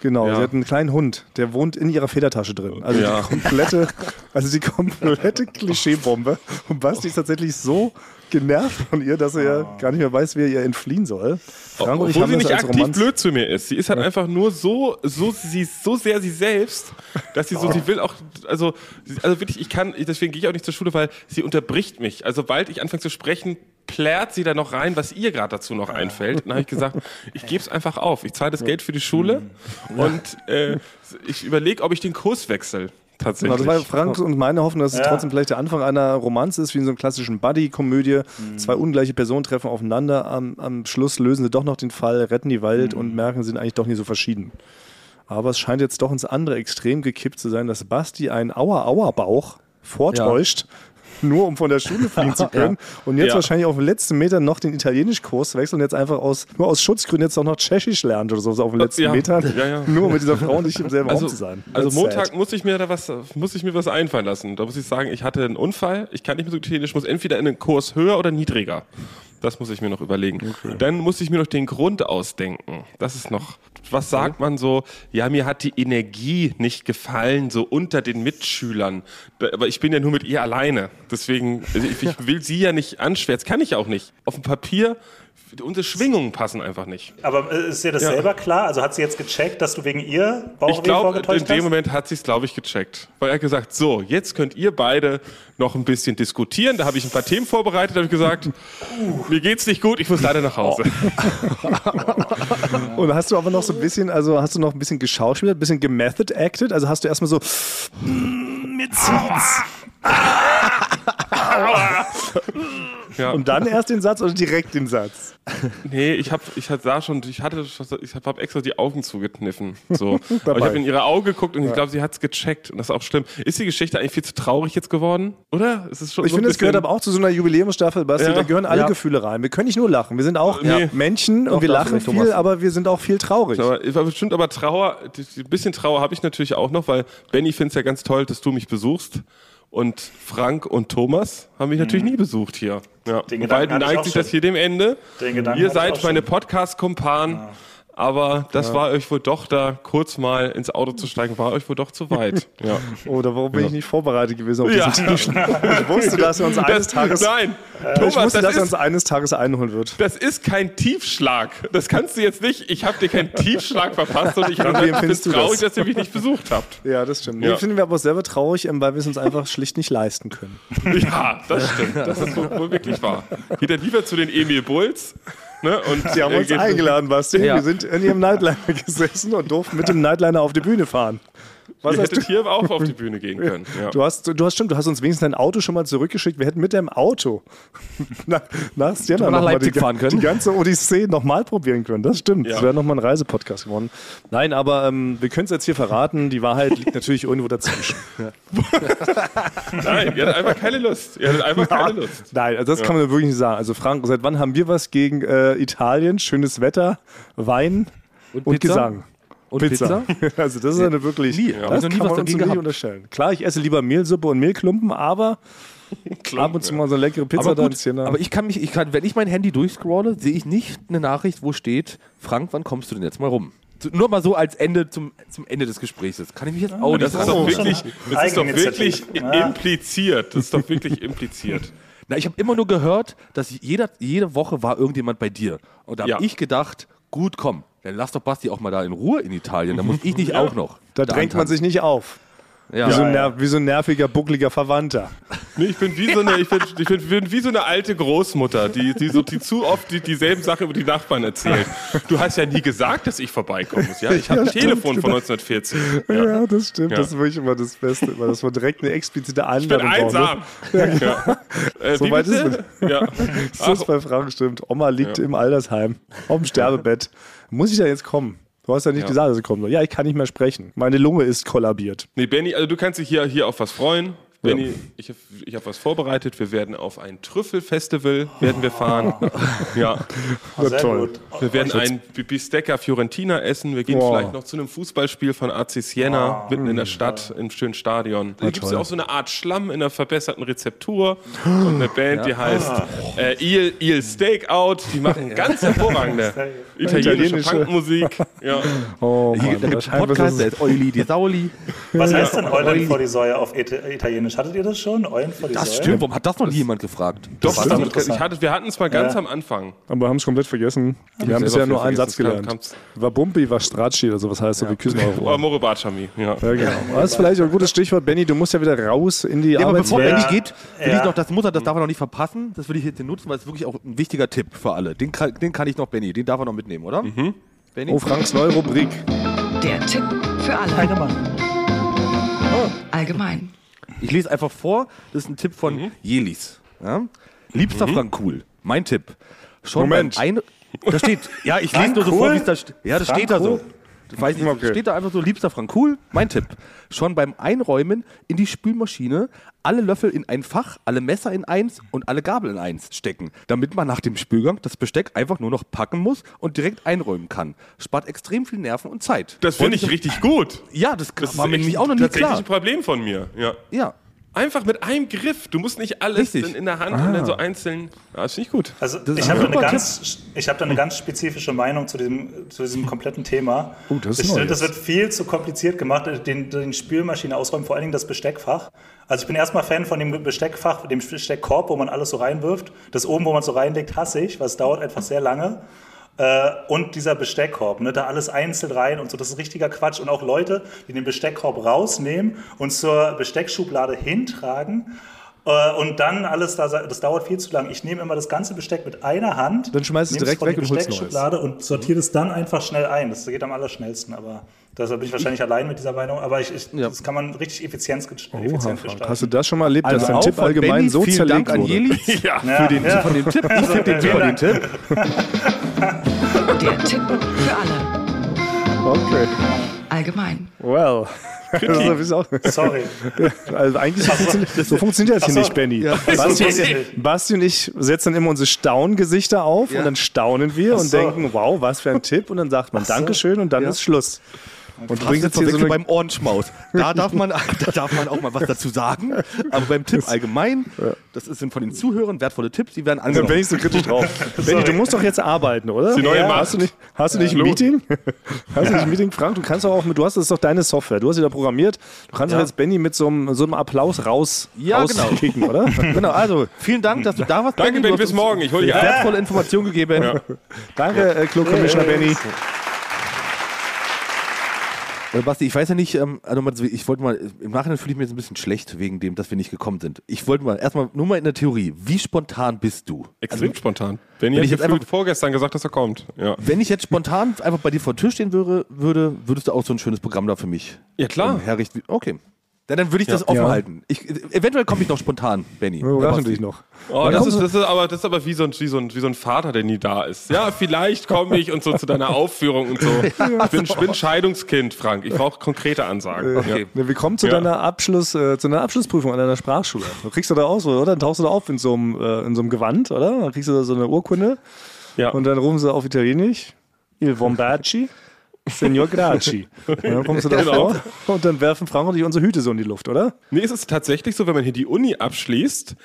Genau, Ja. sie hat einen kleinen Hund, der wohnt in ihrer Federtasche drin. Also Ja. die komplette, also die komplette *laughs* Klischeebombe. Und Basti ist tatsächlich so genervt von ihr, dass er ja gar nicht mehr weiß, wie er ihr entfliehen soll. Frank ich Obwohl haben sie nicht aktiv Romanz. blöd zu mir ist. Sie ist halt einfach nur so, so, sie ist so sehr sie selbst, dass sie so, sie will auch, also, also wirklich, ich kann, deswegen gehe ich auch nicht zur Schule, weil sie unterbricht mich. Also, sobald ich anfange zu sprechen, plärt sie da noch rein, was ihr gerade dazu noch einfällt. Und dann habe ich gesagt, *laughs* ich gebe es einfach auf. Ich zahle das Geld für die Schule *laughs* und äh, ich überlege, ob ich den Kurs wechsle. Genau, Tatsächlich. das war Frank und meine Hoffnung, dass es Ja. trotzdem vielleicht der Anfang einer Romanze ist, wie in so einer klassischen Buddy-Komödie. Zwei ungleiche Personen treffen aufeinander. Am, am Schluss lösen sie doch noch den Fall, retten die Welt und merken, sie sind eigentlich doch nicht so verschieden. Aber es scheint jetzt doch ins andere Extrem gekippt zu sein, dass Basti einen Aua-Aua-Bauch vortäuscht, nur um von der Schule fliehen *laughs* zu können. Und jetzt Ja. wahrscheinlich auf den letzten Meter noch den Italienischkurs wechselt und jetzt einfach aus, nur aus Schutzgründen jetzt auch noch Tschechisch lernt oder so auf den letzten Ja. Metern. Ja, ja. *laughs* Nur um mit dieser Frau nicht im selben Raum also, zu sein. also That's Montag sad. muss ich mir da was, muss ich mir was einfallen lassen. Da muss ich sagen, ich hatte einen Unfall, ich kann nicht mehr so ich muss entweder in einen Kurs höher oder niedriger. Das muss ich mir noch überlegen. Dann muss ich mir noch den Grund ausdenken. Das ist noch, was sagt man so? Ja, mir hat die Energie nicht gefallen, so unter den Mitschülern. Aber ich bin ja nur mit ihr alleine. Deswegen, also ich, ich *laughs* will sie ja nicht anschwärzen. Kann ich auch nicht. Auf dem Papier, unsere Schwingungen passen einfach nicht. Aber äh, ist dir das Ja. selber klar? Also hat sie jetzt gecheckt, dass du wegen ihr Ich Bauchweh glaube, in vorgetäuscht dem hast? Moment hat sie es, glaube ich, gecheckt. Weil er hat gesagt, so, jetzt könnt ihr beide noch ein bisschen diskutieren. Da habe ich ein paar Themen vorbereitet, habe ich gesagt, mir geht's nicht gut, ich muss leider nach Hause. *laughs* Und hast du aber noch so ein bisschen, also hast du noch ein bisschen geschauspielert, ein bisschen gemethod acted? Also hast du erstmal so, "Mm, mir zieht's. *laughs* Ja. Und dann erst den Satz oder direkt den Satz? Nee, ich habe ich hab da schon, ich hatte, ich habe hab extra die Augen zugekniffen. So. *laughs* Aber ich habe in ihre Augen geguckt und ich glaube, sie hat's gecheckt. Und das ist auch schlimm. Ist die Geschichte eigentlich viel zu traurig jetzt geworden? Oder? Es ist schon Ich so finde, es gehört aber auch zu so einer Jubiläumsstaffel, Basti. Ja. Da gehören alle Ja. Gefühle rein. Wir können nicht nur lachen. Wir sind auch Nee. Menschen und wir lachen viel, Thomas. aber wir sind auch viel traurig. Aber bestimmt aber Trauer, die- ein bisschen Trauer habe ich natürlich auch noch, weil Benny findet es ja ganz toll, dass du mich besuchst. Und Frank und Thomas haben mich natürlich nie besucht hier. Ja. Den Wobei Gedanken ich neigt sich das hier dem Ende. Den Gedanken Ihr seid meine schon. Podcast-Kumpanen. Aber das war euch wohl doch da, kurz mal ins Auto zu steigen, war euch wohl doch zu weit. *laughs* Ja. Oder warum bin ich nicht vorbereitet gewesen auf Ja. diesen Tisch? Ich wusste, dass er uns eines Tages, nein, ich Thomas, wusste, das dass er uns eines Tages einholen wird. das ist kein Tiefschlag. Das kannst du jetzt nicht. Ich habe dir keinen Tiefschlag verpasst und ich bin traurig, das? dass ihr mich nicht besucht habt. Ja, das stimmt. Ja. Nee, finden wir aber auch selber traurig, ähm, weil wir es uns einfach schlicht nicht leisten können. Ja, das stimmt. Das ist wohl wirklich wahr. Geht er lieber zu den Emil Bulls. Ne, und *laughs* Die haben uns eingeladen, Basti. Ja. Wir sind in ihrem Nightliner *laughs* gesessen und durften mit dem Nightliner auf die Bühne fahren. Was Ihr hast du? hättet hier auch auf die Bühne gehen *laughs* können. Ja. Du hast, du hast stimmt, du hast uns wenigstens dein Auto schon mal zurückgeschickt. Wir hätten mit deinem Auto *laughs* nach, nach Siena Nach noch mal Leipzig die, fahren können. die ganze Odyssee nochmal probieren können. Das stimmt. Ja. Das wäre nochmal ein Reisepodcast geworden. Nein, aber ähm, wir können es jetzt hier verraten. Die Wahrheit liegt natürlich irgendwo dazwischen. *laughs* Nein, ihr hattet einfach keine Lust. Ihr hattet einfach keine Lust. Nein, also das kann man wirklich nicht sagen. Also Frank, seit wann haben wir was gegen äh, Italien? Schönes Wetter, Wein, Und Pizza? Gesang. Und Pizza. Pizza? *laughs* Also das ist eine wirklich, Nie. Ja. das nie kann man uns gehabt. unterstellen. Klar, ich esse lieber Mehlsuppe und Mehlklumpen, aber *laughs* ab und zu mal so eine leckere Pizza aber da gut, Zehner. aber ich kann mich, ich kann, wenn ich mein Handy durchscrolle, sehe ich nicht eine Nachricht, wo steht, Frank, wann kommst du denn jetzt mal rum? Nur mal so als Ende zum, zum Ende des Gesprächs. Kann ich mich jetzt auch Das nicht ist doch wirklich, das ist doch wirklich. Ja. impliziert. Das ist doch wirklich impliziert. *laughs* Na, ich habe immer nur gehört, dass jeder, jede Woche war irgendjemand bei dir. Und da habe Ja. ich gedacht, gut, komm, dann lass doch Basti auch mal da in Ruhe in Italien. Da muss ich nicht *laughs* auch noch. da drängt man sich nicht auf. Ja. Wie, so Ja, ein ja. ner- wie so ein nerviger, buckliger Verwandter. Nee, ich bin wie so eine, ich bin, ich bin, bin wie so eine alte Großmutter, die, die, so, die zu oft die, dieselben Sachen über die Nachbarn erzählt. Du hast ja nie gesagt, dass ich vorbeikommen muss. Ja, ich habe ein Telefon von 1940. Ja, das stimmt. Ja. Das ist wirklich immer das Beste. Immer, dass man direkt eine explizite Ich bin Einladung braucht, ne? einsam. Ja. Äh, So weit ist bitte? Ja. *laughs* Das ist bei Frank stimmt. Oma liegt im Altersheim auf dem Sterbebett. Muss ich da jetzt kommen? Du hast ja nicht Ja. gesagt, dass ich kommen soll. Ja, ich kann nicht mehr sprechen. Meine Lunge ist kollabiert. Nee, Benny, also du kannst dich hier, hier auf was freuen. Benny, ich habe ich hab was vorbereitet. Wir werden auf ein Trüffelfestival werden wir fahren. *laughs* Ja, Sehr toll. gut. wir werden ein Bistecca Fiorentina essen. Wir gehen Boah. vielleicht noch zu einem Fußballspiel von AC Siena mitten in der Stadt im schönen Stadion. Da gibt es ja auch so eine Art Schlamm in einer verbesserten Rezeptur und eine Band, die heißt äh, Il, Il Stakeout. Die machen *laughs* ganz hervorragende italienische Italienische. Punkmusik. *laughs* Ja. Oh, Hier, da gibt es einen Podcast, der ist Euli, die Sauli. Was heißt denn Eulen vor die Säue auf Ita- Italienisch? Hattet ihr das schon? Eulen vor die Das Säue? stimmt, warum hat das noch nie jemand gefragt? Doch, das ich hatte, wir hatten es mal ganz Ja. am Anfang. Aber haben es komplett vergessen. Wir haben selber bisher nur einen. Satz kam- gelernt. War Bumpi, war Stracci oder sowas heißt so wie Küssen Oh, Euro. Moro Bacciami, ja. Ja, genau. Das ist vielleicht auch ein gutes Stichwort, Benny. Du musst ja wieder raus in die Ja, aber bevor. Benny geht, will ich noch, das muss er, das darf er noch nicht verpassen. Das will ich jetzt hier nutzen, weil es wirklich auch ein wichtiger Tipp für alle. Den, kann- den kann ich noch, Benny, den darf er noch mitnehmen, oder? Benny? Oh, Franks neue Rubrik. Der Tipp für alle. Allgemein. Ich lese einfach vor, das ist ein Tipp von Jelis. Ja? Liebster Frank Kuhl, mein Tipp. Schon Moment. Ein da steht, *laughs* ja, ich lese nur so vor, wie es da steht. Ja, das Frank steht da so. Kuhl? Weiß nicht, Okay. steht da einfach so, liebster Frank Kuhl, mein Tipp. Schon beim Einräumen in die Spülmaschine alle Löffel in ein Fach, alle Messer in eins und alle Gabel in eins stecken, damit man nach dem Spülgang das Besteck einfach nur noch packen muss und direkt einräumen kann. Spart extrem viel Nerven und Zeit. Das finde ich richtig gut. Ja, das, Das war mir nämlich auch noch nie klar. ein Problem von mir. Ja. Ja. Einfach mit einem Griff. Du musst nicht alles in, der Hand und dann so einzeln. Ja, das finde ich gut. Also ich habe da, eine ganz- ich hab da eine ganz spezifische Meinung zu diesem, zu diesem kompletten Thema. Oh, das ist ich das wird viel zu kompliziert gemacht, den, den Spülmaschine ausräumen, vor allen Dingen das Besteckfach. Also ich bin erstmal Fan von dem Besteckfach, dem Besteckkorb, wo man alles so reinwirft. Das oben, wo man so reinlegt, hasse ich, weil es dauert einfach sehr lange. Äh, und dieser Besteckkorb, ne, da alles einzeln rein und so, das ist richtiger Quatsch. Und auch Leute, die den Besteckkorb rausnehmen und zur Besteckschublade hintragen äh, und dann alles da, das dauert viel zu lang. Ich nehme immer das ganze Besteck mit einer Hand, Dann schmeißt es direkt von weg die und Besteckschublade und sortiere es dann einfach schnell ein. Das geht am allerschnellsten, aber deshalb bin ich wahrscheinlich allein mit dieser Meinung. Aber ich, ich, Ja. das kann man richtig effizient, Oha, effizient Frank. gestalten. Hast du das schon mal erlebt, dass Also ein auch Tipp allgemein Benny, so zerlegt Dank an wurde? Jelis *laughs* Ja. ja, für den, ja. von dem Tipp. Ich super, den Tipp. *laughs* *laughs* Der Tipp für alle. Okay. Allgemein. Well. Auch, *laughs* Sorry. also eigentlich so funktioniert, so funktioniert das hier Ach so. nicht, Benny. Ja. Basti, So. Basti und ich setzen dann immer unsere Staungesichter auf und dann staunen wir und so. denken, wow, was für ein Tipp. Und dann sagt man Dankeschön und dann ist Schluss. Und du bringst jetzt hier so eine beim Ohrenschmaus. Da darf, man, *laughs* da darf man auch mal was dazu sagen. Aber beim Tipp allgemein, das sind von den Zuhörern wertvolle Tipps, die werden Dann bin angenommen. ich so kritisch drauf. *laughs* Benny, du musst doch jetzt arbeiten, oder? Die neue ja, Macht. hast du nicht, hast du nicht ein Hallo. Meeting? *laughs* Hast du nicht ein Meeting, Frank? Du kannst doch auch mit, du hast, das ist doch deine Software. Du hast sie da programmiert. Du kannst doch jetzt Benny mit so einem, so einem Applaus raus, Ja, genau. rauskicken, oder? Genau, also vielen Dank, dass du da warst. Danke, Benny, bis morgen. Ich hole dich ab. Wertvolle Informationen gegeben. Danke, äh, Klo Commissioner Benny. Äh, Basti, ich weiß ja nicht, ähm, also ich wollte mal, im Nachhinein fühle ich mich jetzt ein bisschen schlecht wegen dem, dass wir nicht gekommen sind. Ich wollte mal, erstmal nur mal in der Theorie, wie spontan bist du? Extrem spontan. Benny wenn hat ich jetzt einfach- vorgestern gesagt, dass er kommt. Ja, Wenn ich jetzt spontan einfach bei dir vor der Tür stehen würde, würde, würdest du auch so ein schönes Programm da für mich ja klar. ähm, herrichten? Okay. Dann, dann würde ich das offen Ja. halten. Ich, eventuell komme ich noch spontan, Benny. Überraschen dich noch. Oh, das, ist, das, ist aber, das ist aber wie so, ein, wie, so ein, wie so ein Vater, der nie da ist. Ja, vielleicht komme ich und so zu deiner Aufführung und so. *laughs* Ich bin, ich bin Scheidungskind, Frank. Ich brauche konkrete Ansagen. Okay. Ja, wir kommen zu Ja. deiner Abschluss, äh, zu deiner Abschlussprüfung an deiner Sprachschule. Du kriegst du da aus, oder? Dann tauchst du da auf in so einem, äh, in so einem Gewand, oder? Dann kriegst du da so eine Urkunde Ja. und dann rufen sie auf Italienisch. Il Vombacci. Senor Graci. *laughs* Und dann kommst du da Genau. vor und dann werfen Frank und ich unsere Hüte so in die Luft, oder? Nee, es ist tatsächlich so, wenn man hier die Uni abschließt,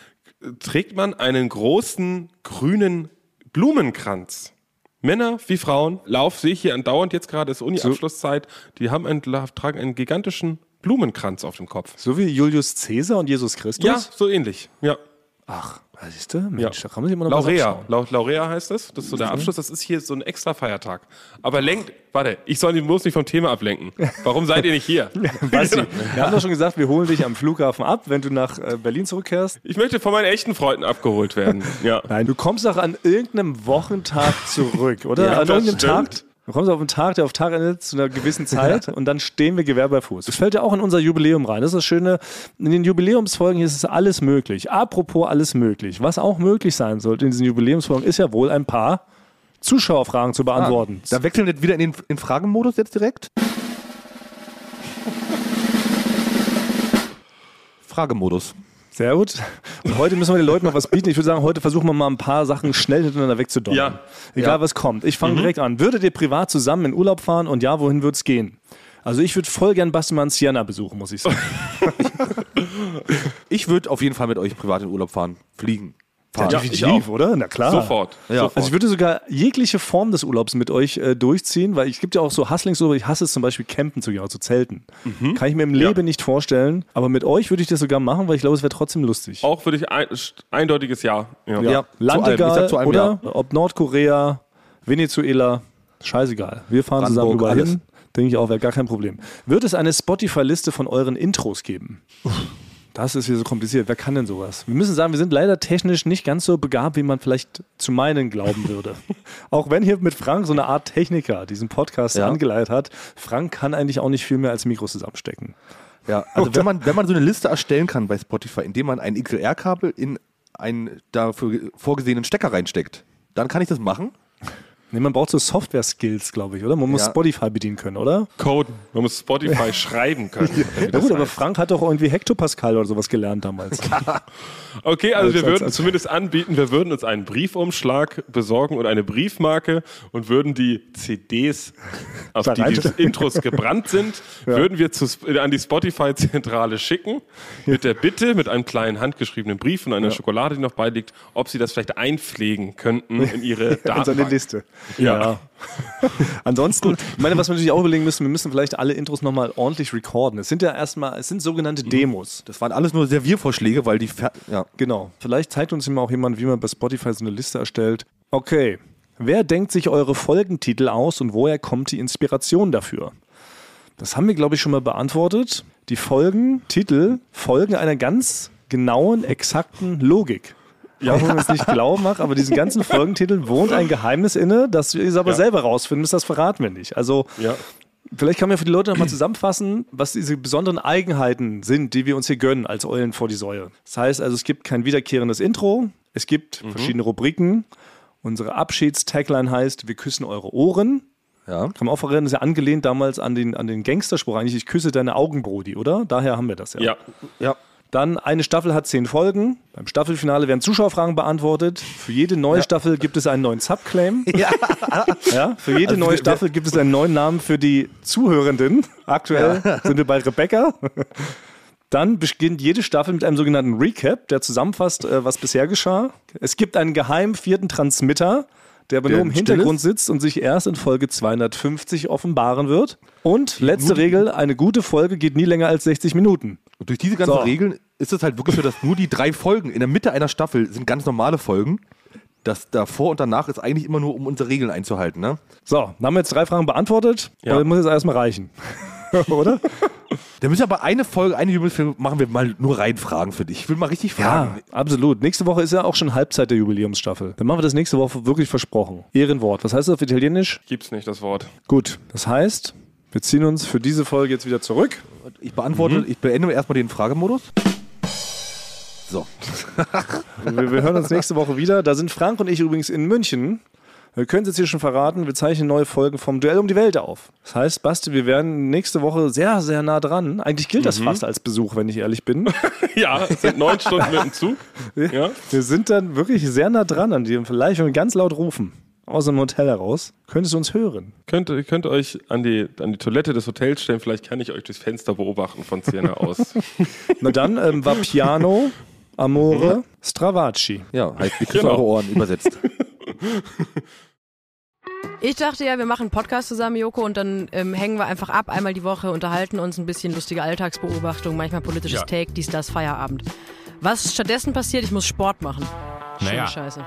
trägt man einen großen grünen Blumenkranz. Männer wie Frauen, Lauf sehe ich hier andauernd jetzt gerade, ist Uni-Abschlusszeit, die haben einen, tragen einen gigantischen Blumenkranz auf dem Kopf. So wie Julius Caesar und Jesus Christus? Ja, so ähnlich. Ja. Ach, siehst du? Mensch, Ja. da kann man sich immer noch Laurea. Lau Laurea heißt das. Das ist so der Abschluss. Das ist hier so ein extra Feiertag. Aber lenkt, warte, ich soll ihn bloß nicht vom Thema ablenken. Warum seid ihr nicht hier? *laughs* Basti, *laughs* wir haben doch schon gesagt, wir holen dich am Flughafen ab, wenn du nach äh, Berlin zurückkehrst. Ich möchte von meinen echten Freunden abgeholt werden. *laughs* Ja. Nein, du kommst doch an irgendeinem Wochentag zurück, oder? Ja, an irgendeinem stimmt. Tag. Du kommst auf einen Tag, der auf Tag endet, zu einer gewissen *laughs* Zeit und dann stehen wir Gewehr bei Fuß. Das fällt ja auch in unser Jubiläum rein. Das ist das Schöne. In den Jubiläumsfolgen hier ist es alles möglich. Apropos alles möglich. Was auch möglich sein sollte in diesen Jubiläumsfolgen, ist ja wohl ein paar Zuschauerfragen zu beantworten. Da wechseln wir wieder in den in Fragenmodus jetzt direkt. *laughs* Fragemodus. Sehr gut. Und heute müssen wir den Leuten noch was bieten. Ich würde sagen, heute versuchen wir mal ein paar Sachen schnell hintereinander wegzudonnern. Ja. Egal Ja. was kommt. Ich fange direkt an. Würdet ihr privat zusammen in Urlaub fahren und ja, wohin würde es gehen? Also ich würde voll gern Basti mal in Siena besuchen, muss ich sagen. *laughs* Ich würde auf jeden Fall mit euch privat in Urlaub fahren. Fliegen. Fahren. Ja, auch. oder? Na klar. Sofort. Ja. Sofort. Also ich würde sogar jegliche Form des Urlaubs mit euch äh, durchziehen, weil es gibt ja auch so Hustlingsurlaub, ich hasse es zum Beispiel campen zu gehen, also zu zelten. Mhm. Kann ich mir im Leben nicht vorstellen, aber mit euch würde ich das sogar machen, weil ich glaube, es wäre trotzdem lustig. auch würde ich ein, eindeutiges Ja. ja. Ja. Land zu allem. Ich egal, sag zu allem oder? Ob Nordkorea, Venezuela, scheißegal. Wir fahren zusammen Brandenburg, überall alles. hin. Denke ich auch, wäre gar kein Problem. Wird es eine Spotify-Liste von euren Intros geben? Das ist hier so kompliziert. Wer kann denn sowas? Wir müssen sagen, wir sind leider technisch nicht ganz so begabt, wie man vielleicht zu meinen glauben würde. *laughs* auch wenn hier mit Frank so eine Art Techniker diesen Podcast Ja. angeleitet hat. Frank kann eigentlich auch nicht viel mehr als Mikros zusammenstecken. Ja, also wenn man, wenn man so eine Liste erstellen kann bei Spotify, indem man ein XLR-Kabel in einen dafür vorgesehenen Stecker reinsteckt, dann kann ich das machen. Nee, man braucht so Software-Skills, glaube ich, oder? Man muss Ja. Spotify bedienen können, oder? Coden. Man muss Spotify *laughs* schreiben können. Ja gut, aber Frank hat doch irgendwie Hektopascal oder sowas gelernt damals. *laughs* Okay, also Als- wir als- würden als- zumindest anbieten, wir würden uns einen Briefumschlag besorgen und eine Briefmarke und würden die CDs, auf die die Intros gebrannt sind, würden wir zu, an die Spotify-Zentrale schicken mit der Bitte, mit einem kleinen handgeschriebenen Brief und einer Schokolade, die noch beiliegt, ob sie das vielleicht einpflegen könnten in ihre *laughs* In seine Datenbank. Liste. Ja. *laughs* Ansonsten, ich meine, was wir natürlich auch überlegen müssen, wir müssen vielleicht alle Intros nochmal ordentlich recorden. Es sind ja erstmal, es sind sogenannte Demos. Das waren alles nur Serviervorschläge, weil die Fer ja. Genau. Vielleicht zeigt uns immer auch jemand, wie man bei Spotify so eine Liste erstellt. Okay. Wer denkt sich eure Folgentitel aus und woher kommt die Inspiration dafür? Das haben wir, glaube ich, schon mal beantwortet. Die Folgentitel folgen einer ganz genauen, exakten Logik. Ja, auch wenn man es nicht glauben mag, aber diesen ganzen Folgentiteln wohnt ein Geheimnis inne, das wir aber Ja. selber rausfinden müssen, das verraten wir nicht. Also Ja. Vielleicht kann man für die Leute nochmal zusammenfassen, was diese besonderen Eigenheiten sind, die wir uns hier gönnen als Eulen vor die Säue. Das heißt also, es gibt kein wiederkehrendes Intro, es gibt verschiedene Rubriken. Unsere Abschiedstagline heißt, wir küssen eure Ohren. ja. Kann man auch verreden, das ist ja angelehnt damals an den, an den Gangsterspruch eigentlich, ich küsse deine Augen, Brody, oder? Daher haben wir das ja. Ja. Ja. Dann eine Staffel hat zehn Folgen. Beim Staffelfinale werden Zuschauerfragen beantwortet. Für jede neue Staffel gibt es einen neuen Subclaim. *laughs* Ja. Für jede Also neue Staffel gibt es einen neuen Namen für die Zuhörenden. Aktuell sind wir bei Rebecca. Dann beginnt jede Staffel mit einem sogenannten Recap, der zusammenfasst, äh, was bisher geschah. Es gibt einen geheimen vierten Transmitter, der aber Der nur im Hintergrund sitzt und sich erst in Folge 250 offenbaren wird. Und letzte Regel, eine gute Folge geht nie länger als 60 Minuten. Und durch diese ganzen So. Regeln ist es halt wirklich so, dass nur die drei Folgen in der Mitte einer Staffel sind ganz normale Folgen. Das davor und danach ist eigentlich immer nur, um unsere Regeln einzuhalten. Ne? So, dann haben wir jetzt drei Fragen beantwortet. Ja. Das muss jetzt erstmal reichen. *laughs* Oder? Da müssen wir aber eine Folge, eine Jubiläumsfolge machen wir mal nur rein Fragen für dich. Ich will mal richtig fragen. Ja, absolut. Nächste Woche ist ja auch schon Halbzeit der Jubiläumsstaffel. Dann machen wir das nächste Woche wirklich versprochen. Ehrenwort. Was heißt das auf Italienisch? Gibt's nicht das Wort. Gut. Das heißt, wir ziehen uns für diese Folge jetzt wieder zurück. Ich beantworte, ich beende erstmal den Fragemodus. So. *laughs* Wir, wir hören uns nächste Woche wieder. Da sind Frank und ich übrigens in München. Wir können es jetzt hier schon verraten, wir zeichnen neue Folgen vom Duell um die Welt auf. Das heißt, Basti, wir werden nächste Woche sehr, sehr nah dran. Eigentlich gilt das fast als Besuch, wenn ich ehrlich bin. *laughs* Ja, es sind neun Stunden mit dem Zug. *laughs* Ja. Wir sind dann wirklich sehr nah dran an dir. Vielleicht wenn wir ganz laut rufen. Aus dem Hotel heraus, könntest du uns hören. Könnt, ihr könnt euch an die, an die Toilette des Hotels stellen, vielleicht kann ich euch durchs Fenster beobachten von Siena aus. *laughs* Na dann ähm, war Piano, Amore, Stravaci. Ja, heißt Begriff Genau. eure Ohren übersetzt. *laughs* Ich dachte ja, wir machen einen Podcast zusammen, Joko, und dann ähm, hängen wir einfach ab, einmal die Woche, unterhalten uns ein bisschen lustige Alltagsbeobachtung, manchmal politisches Ja. Take, dies, das, Feierabend. Was stattdessen passiert, ich muss Sport machen. Schöne Naja. Scheiße.